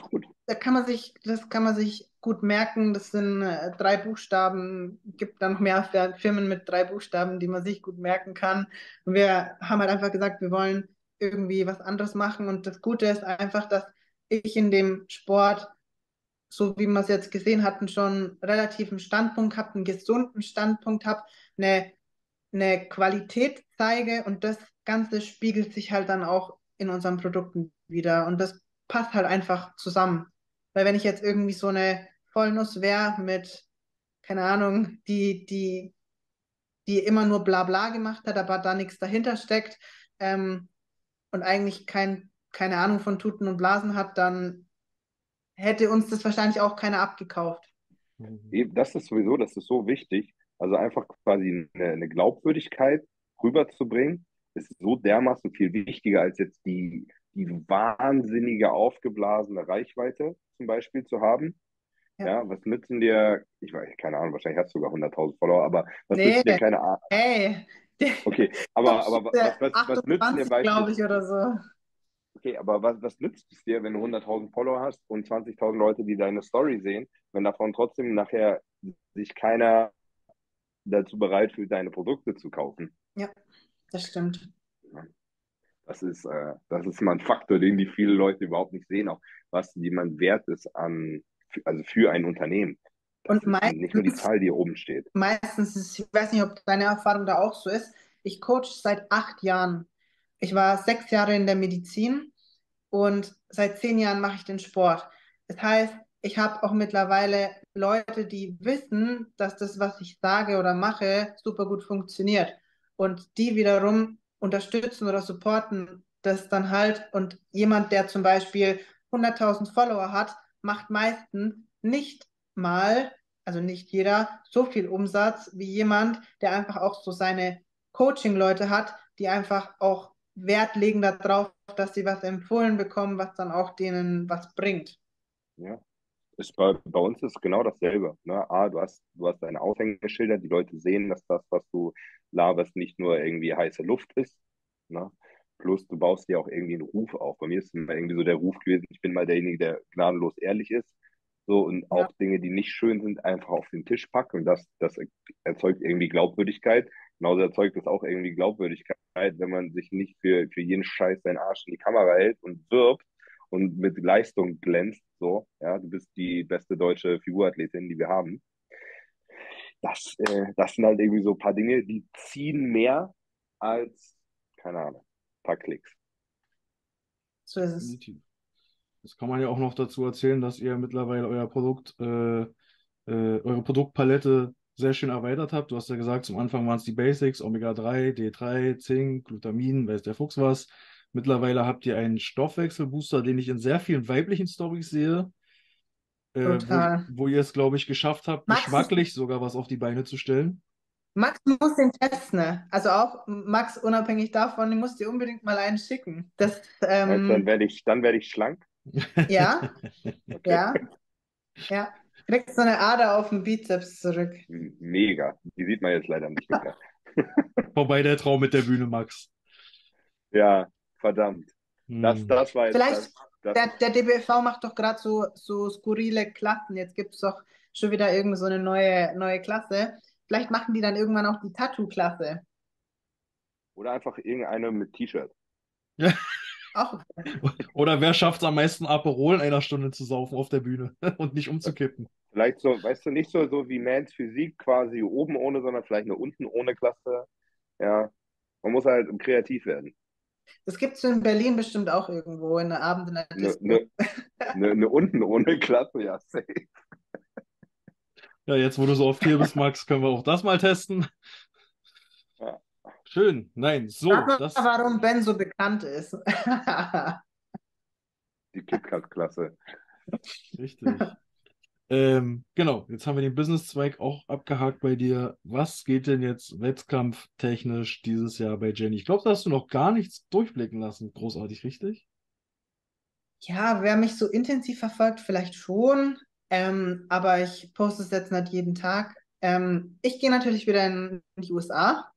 Speaker 3: da kann man sich, das kann man sich gut merken. Das sind äh, drei Buchstaben. Gibt dann noch mehr Firmen mit drei Buchstaben, die man sich gut merken kann. Und wir haben halt einfach gesagt, wir wollen irgendwie was anderes machen. Und das Gute ist einfach, dass ich in dem Sport, so wie wir es jetzt gesehen hatten, schon relativen Standpunkt habe, einen gesunden Standpunkt habe, eine, eine Qualität zeige und das Ganze spiegelt sich halt dann auch in unseren Produkten wieder. Und das passt halt einfach zusammen. Weil wenn ich jetzt irgendwie so eine Vollnuss wäre mit, keine Ahnung, die, die, die immer nur Blabla gemacht hat, aber da nichts dahinter steckt ähm, und eigentlich kein, keine Ahnung von Tuten und Blasen hat, dann hätte uns das wahrscheinlich auch keiner abgekauft.
Speaker 2: Eben, das ist sowieso, das ist so wichtig. Also einfach quasi eine, eine Glaubwürdigkeit rüberzubringen, ist so dermaßen viel wichtiger, als jetzt die, die wahnsinnige aufgeblasene Reichweite zum Beispiel zu haben.
Speaker 3: Ja.
Speaker 2: Ja, was nützen dir, ich weiß, keine Ahnung, wahrscheinlich hast du sogar 100.000 Follower, aber was
Speaker 3: Nee.
Speaker 2: nützt dir keine Ahnung?
Speaker 3: Hey,
Speaker 2: Okay, aber, aber was, was, was nützt dir
Speaker 3: 28, glaube ich, oder so.
Speaker 2: okay, aber was, was nützt es dir, wenn du 100.000 Follower hast und 20.000 Leute, die deine Story sehen, wenn davon trotzdem nachher sich keiner dazu bereit fühlt, deine Produkte zu kaufen?
Speaker 3: Das stimmt.
Speaker 2: Das ist, äh, das ist mal ein Faktor, den die viele Leute überhaupt nicht sehen, auch was jemand wert ist an, also für ein Unternehmen. Das
Speaker 3: Und
Speaker 2: ist nicht nur die
Speaker 3: meistens-
Speaker 2: Zahl, die hier oben steht.
Speaker 3: Meistens ist, ich weiß nicht, ob deine Erfahrung da auch so ist. Ich coach seit acht Jahren. Ich war sechs Jahre in der Medizin und seit zehn Jahren mache ich den Sport. Das heißt, ich habe auch mittlerweile Leute, die wissen, dass das, was ich sage oder mache, super gut funktioniert. Und die wiederum unterstützen oder supporten das dann halt. Und jemand, der zum Beispiel 100.000 Follower hat, macht meistens nicht mal, also nicht jeder, so viel Umsatz wie jemand, der einfach auch so seine Coaching-Leute hat, die einfach auch Wert legen darauf, dass sie was empfohlen bekommen, was dann auch denen was bringt.
Speaker 2: Ja. Ist bei, bei uns ist genau dasselbe. Ne? A, du hast, du hast deine Aushängeschilder, die Leute sehen, dass das, was du laberst, nicht nur irgendwie heiße Luft ist. Ne? Plus du baust dir auch irgendwie einen Ruf auf. Bei mir ist immer irgendwie so der Ruf gewesen, ich bin mal derjenige, der gnadenlos ehrlich ist. So, und auch Dinge, die nicht schön sind, einfach auf den Tisch packen. Und das, das erzeugt irgendwie Glaubwürdigkeit. Genauso erzeugt es auch irgendwie Glaubwürdigkeit, wenn man sich nicht für, für jeden Scheiß seinen Arsch in die Kamera hält und wirbt und mit Leistung glänzt. So, ja, du bist die beste deutsche Figurathletin, die wir haben. Das, äh, das sind halt irgendwie so ein paar Dinge, die ziehen mehr als, keine Ahnung, ein paar Klicks.
Speaker 3: So ist es.
Speaker 1: Das kann man ja auch noch dazu erzählen, dass ihr mittlerweile euer Produkt, äh, äh, eure Produktpalette sehr schön erweitert habt. Du hast ja gesagt, zum Anfang waren es die Basics, Omega-3, D3, Zink, Glutamin, weiß der Fuchs was. Mittlerweile habt ihr einen Stoffwechselbooster, den ich in sehr vielen weiblichen Stories sehe, äh, wo,
Speaker 3: Total.
Speaker 1: wo ihr es, glaube ich, geschafft habt,
Speaker 3: Max-
Speaker 1: geschmacklich sogar was auf die Beine zu stellen.
Speaker 3: Max muss den testen. ne? Also auch Max, unabhängig davon, ich muss dir unbedingt mal einen schicken. Das, ähm,
Speaker 2: dann werde ich, dann werde ich schlank.
Speaker 3: ja,
Speaker 2: Okay.
Speaker 3: ja, ja. Kriegst so eine Ader auf dem Bizeps zurück.
Speaker 2: Mega. Die sieht man jetzt leider nicht mehr.
Speaker 1: Vorbei der Traum mit der Bühne, Max.
Speaker 2: Ja, verdammt. Das,
Speaker 1: Hm.
Speaker 2: das war jetzt
Speaker 3: Vielleicht
Speaker 2: das,
Speaker 3: Der,
Speaker 2: das,
Speaker 3: der DBFV macht doch gerade so, so skurrile Klassen. Jetzt gibt es doch schon wieder irgend so eine neue, neue Klasse. Vielleicht machen die dann irgendwann auch die Tattoo-Klasse.
Speaker 2: oder einfach irgendeine mit T-Shirt.
Speaker 3: Auch
Speaker 1: Oder wer schafft es am meisten Aperol in einer Stunde zu saufen auf der Bühne und nicht umzukippen?
Speaker 2: Vielleicht so, weißt du, nicht so, so wie Mans Physik quasi oben ohne, sondern vielleicht eine unten ohne Klasse. Ja, man muss halt kreativ werden.
Speaker 3: Das gibt es in Berlin bestimmt auch irgendwo in der Abend in der
Speaker 2: Eine,
Speaker 3: Disco.
Speaker 2: eine, eine, eine unten ohne Klasse, ja, safe.
Speaker 1: Ja, jetzt wo du so oft hier bist, Max, können wir auch das mal testen.
Speaker 2: Ja.
Speaker 1: Schön. Nein, so,
Speaker 3: mal,
Speaker 1: das,
Speaker 3: warum Ben so bekannt ist.
Speaker 2: Die KitKat-Klasse.
Speaker 1: richtig. Ähm, genau, jetzt haben wir den Business-Zweig auch abgehakt bei dir. Was geht denn jetzt wettkampftechnisch dieses Jahr bei Jenny? Ich glaube, da hast du noch gar nichts durchblicken lassen. Großartig, richtig?
Speaker 3: Ja, wer mich so intensiv verfolgt, vielleicht schon. Ähm, aber ich poste es jetzt nicht jeden Tag. Ähm, ich gehe natürlich wieder in die USA.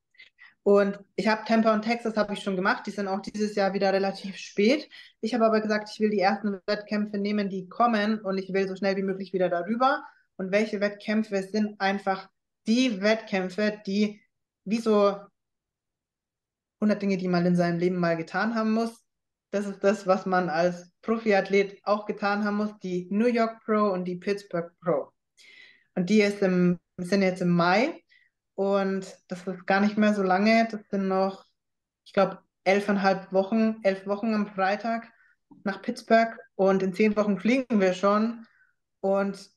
Speaker 3: Und ich habe Tampa und Texas habe ich schon gemacht. Die sind auch dieses Jahr wieder relativ spät. Ich habe aber gesagt, ich will die ersten Wettkämpfe nehmen, die kommen und ich will so schnell wie möglich wieder darüber. Und welche Wettkämpfe sind einfach die Wettkämpfe, die wie so 100 Dinge, die man in seinem Leben mal getan haben muss. Das ist das, was man als Profiathlet auch getan haben muss. Die New York Pro und die Pittsburgh Pro. Und die ist im, sind jetzt im Mai. Und das ist gar nicht mehr so lange. Das sind noch, ich glaube, elfeinhalb Wochen, elf Wochen am Freitag nach Pittsburgh. Und in zehn Wochen fliegen wir schon. Und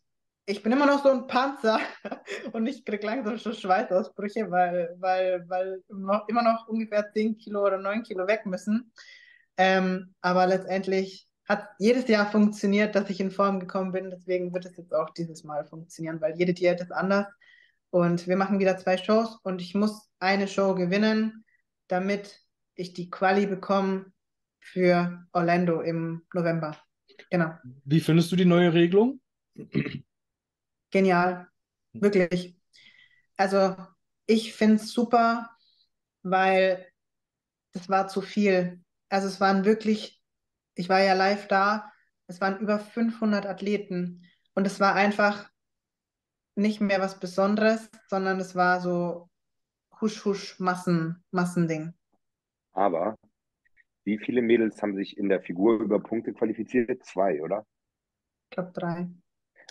Speaker 3: ich bin immer noch so ein Panzer und ich kriege langsam schon Schweißausbrüche, weil, weil, weil immer noch ungefähr 10 Kilo oder 9 Kilo weg müssen. Ähm, aber letztendlich hat jedes Jahr funktioniert, dass ich in Form gekommen bin. Deswegen wird es jetzt auch dieses Mal funktionieren, weil jede Diät ist anders. Und wir machen wieder zwei Shows und ich muss eine Show gewinnen, damit ich die Quali bekomme für Orlando im November. Genau.
Speaker 1: Wie findest du die neue Regelung?
Speaker 3: Genial. Wirklich. Also ich finde es super, weil das war zu viel. Also es waren wirklich, ich war ja live da, es waren über 500 Athleten und es war einfach nicht mehr was Besonderes, sondern es war so husch husch Massen Massending.
Speaker 2: Aber wie viele Mädels haben sich in der Figur über Punkte qualifiziert? Zwei, oder?
Speaker 3: Ich glaube drei.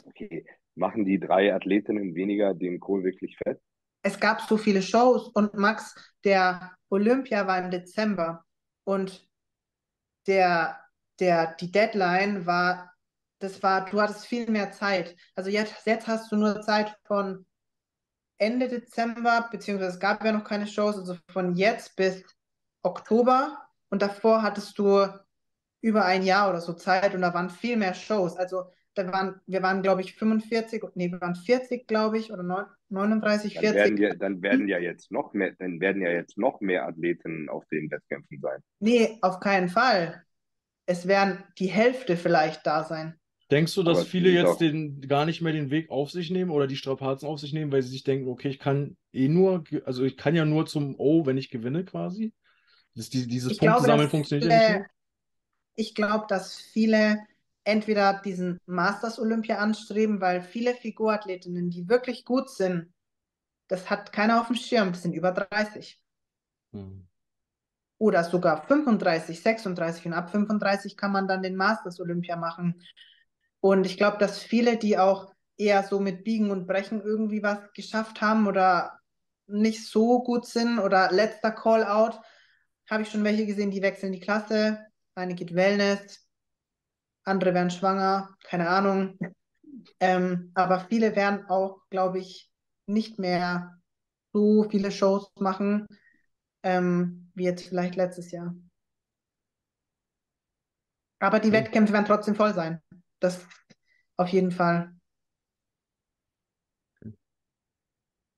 Speaker 2: Okay. Machen die drei Athletinnen weniger den Kohl wirklich fett?
Speaker 3: Es gab so viele Shows und Max, der Olympia war im Dezember und der, der, die Deadline war, das war, du hattest viel mehr Zeit. Also jetzt, jetzt hast du nur Zeit von Ende Dezember, beziehungsweise es gab ja noch keine Shows, also von jetzt bis Oktober und davor hattest du über ein Jahr oder so Zeit und da waren viel mehr Shows. Also da waren, wir waren, glaube ich, 45, nee, wir waren 40, glaube ich, oder 39, 40.
Speaker 2: Dann werden, ja, dann werden ja jetzt noch mehr, dann werden ja jetzt noch mehr Athleten auf den Wettkämpfen sein.
Speaker 3: Nee, auf keinen Fall. Es werden die Hälfte vielleicht da sein.
Speaker 1: Denkst du, dass Aber viele jetzt den, gar nicht mehr den Weg auf sich nehmen oder die Strapazen auf sich nehmen, weil sie sich denken, okay, ich kann eh nur, also ich kann ja nur zum O, wenn ich gewinne quasi? Das, die, dieses Punktesammeln funktioniert ja nicht.
Speaker 3: Ich glaube, dass viele entweder diesen Masters Olympia anstreben, weil viele Figurathletinnen, die wirklich gut sind, das hat keiner auf dem Schirm, das sind über 30. Hm. Oder sogar 35, 36 und ab 35 kann man dann den Masters Olympia machen. Und ich glaube, dass viele, die auch eher so mit Biegen und Brechen irgendwie was geschafft haben oder nicht so gut sind oder letzter Call-out, habe ich schon welche gesehen, die wechseln die Klasse. Eine geht Wellness, andere werden schwanger, keine Ahnung. Ähm, aber viele werden auch, glaube ich, nicht mehr so viele Shows machen, ähm, wie jetzt vielleicht letztes Jahr. Aber die okay. Wettkämpfe werden trotzdem voll sein. Das auf jeden Fall.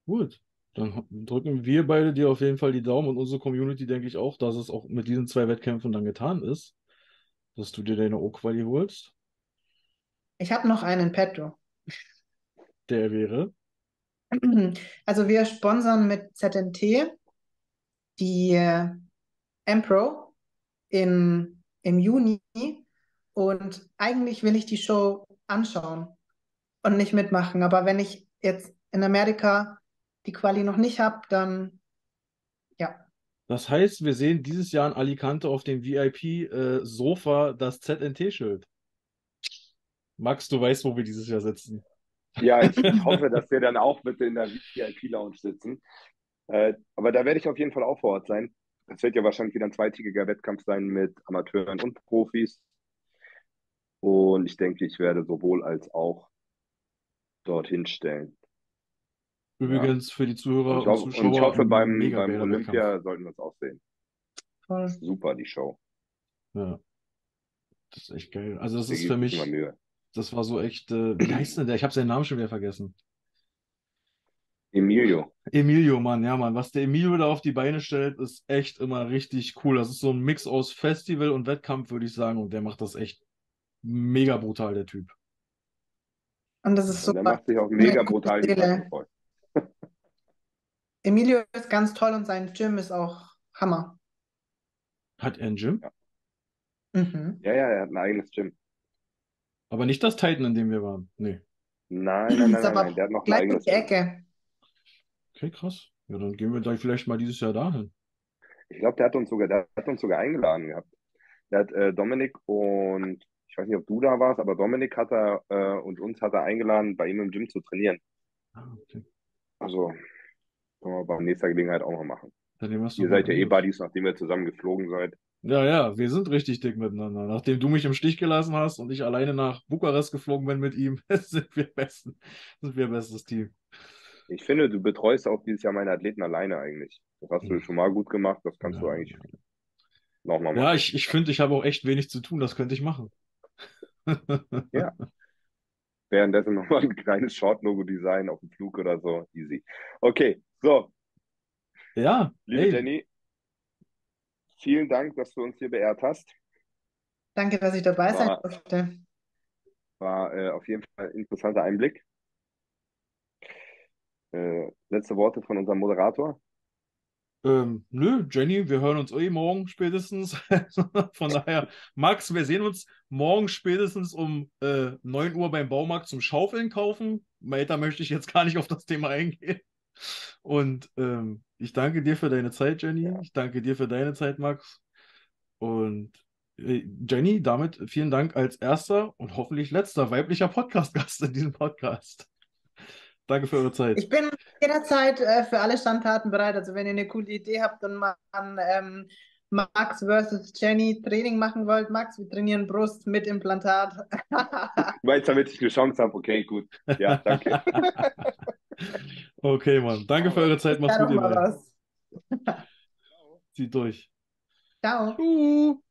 Speaker 1: Gut. Dann drücken wir beide dir auf jeden Fall die Daumen und unsere Community denke ich auch, dass es auch mit diesen zwei Wettkämpfen dann getan ist, dass du dir deine O-Quali holst.
Speaker 3: Ich habe noch einen petto.
Speaker 1: Der wäre?
Speaker 3: Also wir sponsern mit ZNT die äh, M-Pro im, im Juni und eigentlich will ich die Show anschauen und nicht mitmachen. Aber wenn ich jetzt in Amerika die Quali noch nicht habe, dann ja.
Speaker 1: Das heißt, wir sehen dieses Jahr in Alicante auf dem VIP-Sofa äh, das ZNT-Schild. Max, du weißt, wo wir dieses Jahr sitzen.
Speaker 2: Ja, ich hoffe, dass wir dann auch bitte in der VIP-Lounge sitzen. Äh, aber da werde ich auf jeden Fall auch vor Ort sein. Es wird ja wahrscheinlich wieder ein zweitägiger Wettkampf sein mit Amateuren und Profis. Und ich denke, ich werde sowohl als auch dorthin stellen.
Speaker 1: Übrigens für die Zuhörer
Speaker 2: und, und Zuschauer. Und ich hoffe, beim, beim Olympia sollten wir es auch sehen. Voll. Super, die Show.
Speaker 1: Ja. Das ist echt geil. Also, das ist für mich. Das war so echt. Äh, wie heißt denn der? Ich habe seinen Namen schon wieder vergessen.
Speaker 2: Emilio.
Speaker 1: Emilio, Mann, ja, Mann. Was der Emilio da auf die Beine stellt, ist echt immer richtig cool. Das ist so ein Mix aus Festival und Wettkampf, würde ich sagen. Und der macht das echt mega brutal, der Typ.
Speaker 3: Und das ist so.
Speaker 2: Der macht sich auch mega brutal die.
Speaker 3: Emilio ist ganz toll und sein Gym ist auch Hammer.
Speaker 1: Hat er ein Gym?
Speaker 2: Ja. Mhm. ja, ja, er hat ein eigenes Gym.
Speaker 1: Aber nicht das Titan, in dem wir waren. Nee.
Speaker 2: Nein, nein, nein, nein, nein. der hat noch ein eigenes
Speaker 3: die Ecke.
Speaker 1: Okay, krass. Ja, dann gehen wir da vielleicht mal dieses Jahr dahin.
Speaker 2: Ich glaube, der hat uns sogar, der hat uns sogar eingeladen gehabt. Der hat äh, Dominik und ich weiß nicht, ob du da warst, aber Dominik hat er äh, und uns hat er eingeladen, bei ihm im Gym zu trainieren. Ah, okay. Also können wir bei nächster Gelegenheit auch noch machen. Ihr seid ja eh Buddies, nachdem ihr zusammen geflogen seid.
Speaker 1: Ja, ja, wir sind richtig dick miteinander. Nachdem du mich im Stich gelassen hast und ich alleine nach Bukarest geflogen bin mit ihm, sind wir besten, sind wir bestes Team.
Speaker 2: Ich finde, du betreust auch dieses Jahr meine Athleten alleine eigentlich. Das hast du schon mal gut gemacht, das kannst ja. du eigentlich nochmal machen.
Speaker 1: Ja, ich, ich finde, ich habe auch echt wenig zu tun, das könnte ich machen.
Speaker 2: Ja. Währenddessen nochmal ein kleines Short-Logo-Design auf dem Flug oder so. Easy. Okay, so,
Speaker 1: Ja,
Speaker 2: liebe
Speaker 1: ey,
Speaker 2: Jenny, vielen Dank, dass du uns hier beehrt hast.
Speaker 3: Danke, dass ich dabei sein
Speaker 2: War,
Speaker 3: durfte.
Speaker 2: war äh, auf jeden Fall ein interessanter Einblick. Äh, letzte Worte von unserem Moderator.
Speaker 1: Ähm, nö, Jenny, wir hören uns eh morgen spätestens. Von daher, Max, wir sehen uns morgen spätestens um äh, 9 Uhr beim Baumarkt zum Schaufeln kaufen. Weiter möchte ich jetzt gar nicht auf das Thema eingehen. Und ähm, ich danke dir für deine Zeit, Jenny. Ich danke dir für deine Zeit, Max. Und äh, Jenny, damit vielen Dank als erster und hoffentlich letzter weiblicher Podcast-Gast in diesem Podcast. Danke für eure Zeit.
Speaker 3: Ich bin jederzeit äh, für alle Standtaten bereit. Also wenn ihr eine coole Idee habt und mal an ähm, Max versus Jenny Training machen wollt, Max, wir trainieren Brust mit Implantat.
Speaker 2: Du meinst, damit ich eine Chance habe? Okay, gut. Ja, danke.
Speaker 1: Okay, Mann. Danke für eure Zeit. Macht's gut, ihr beiden. Zieht durch.
Speaker 3: Ciao.
Speaker 1: Tschüss.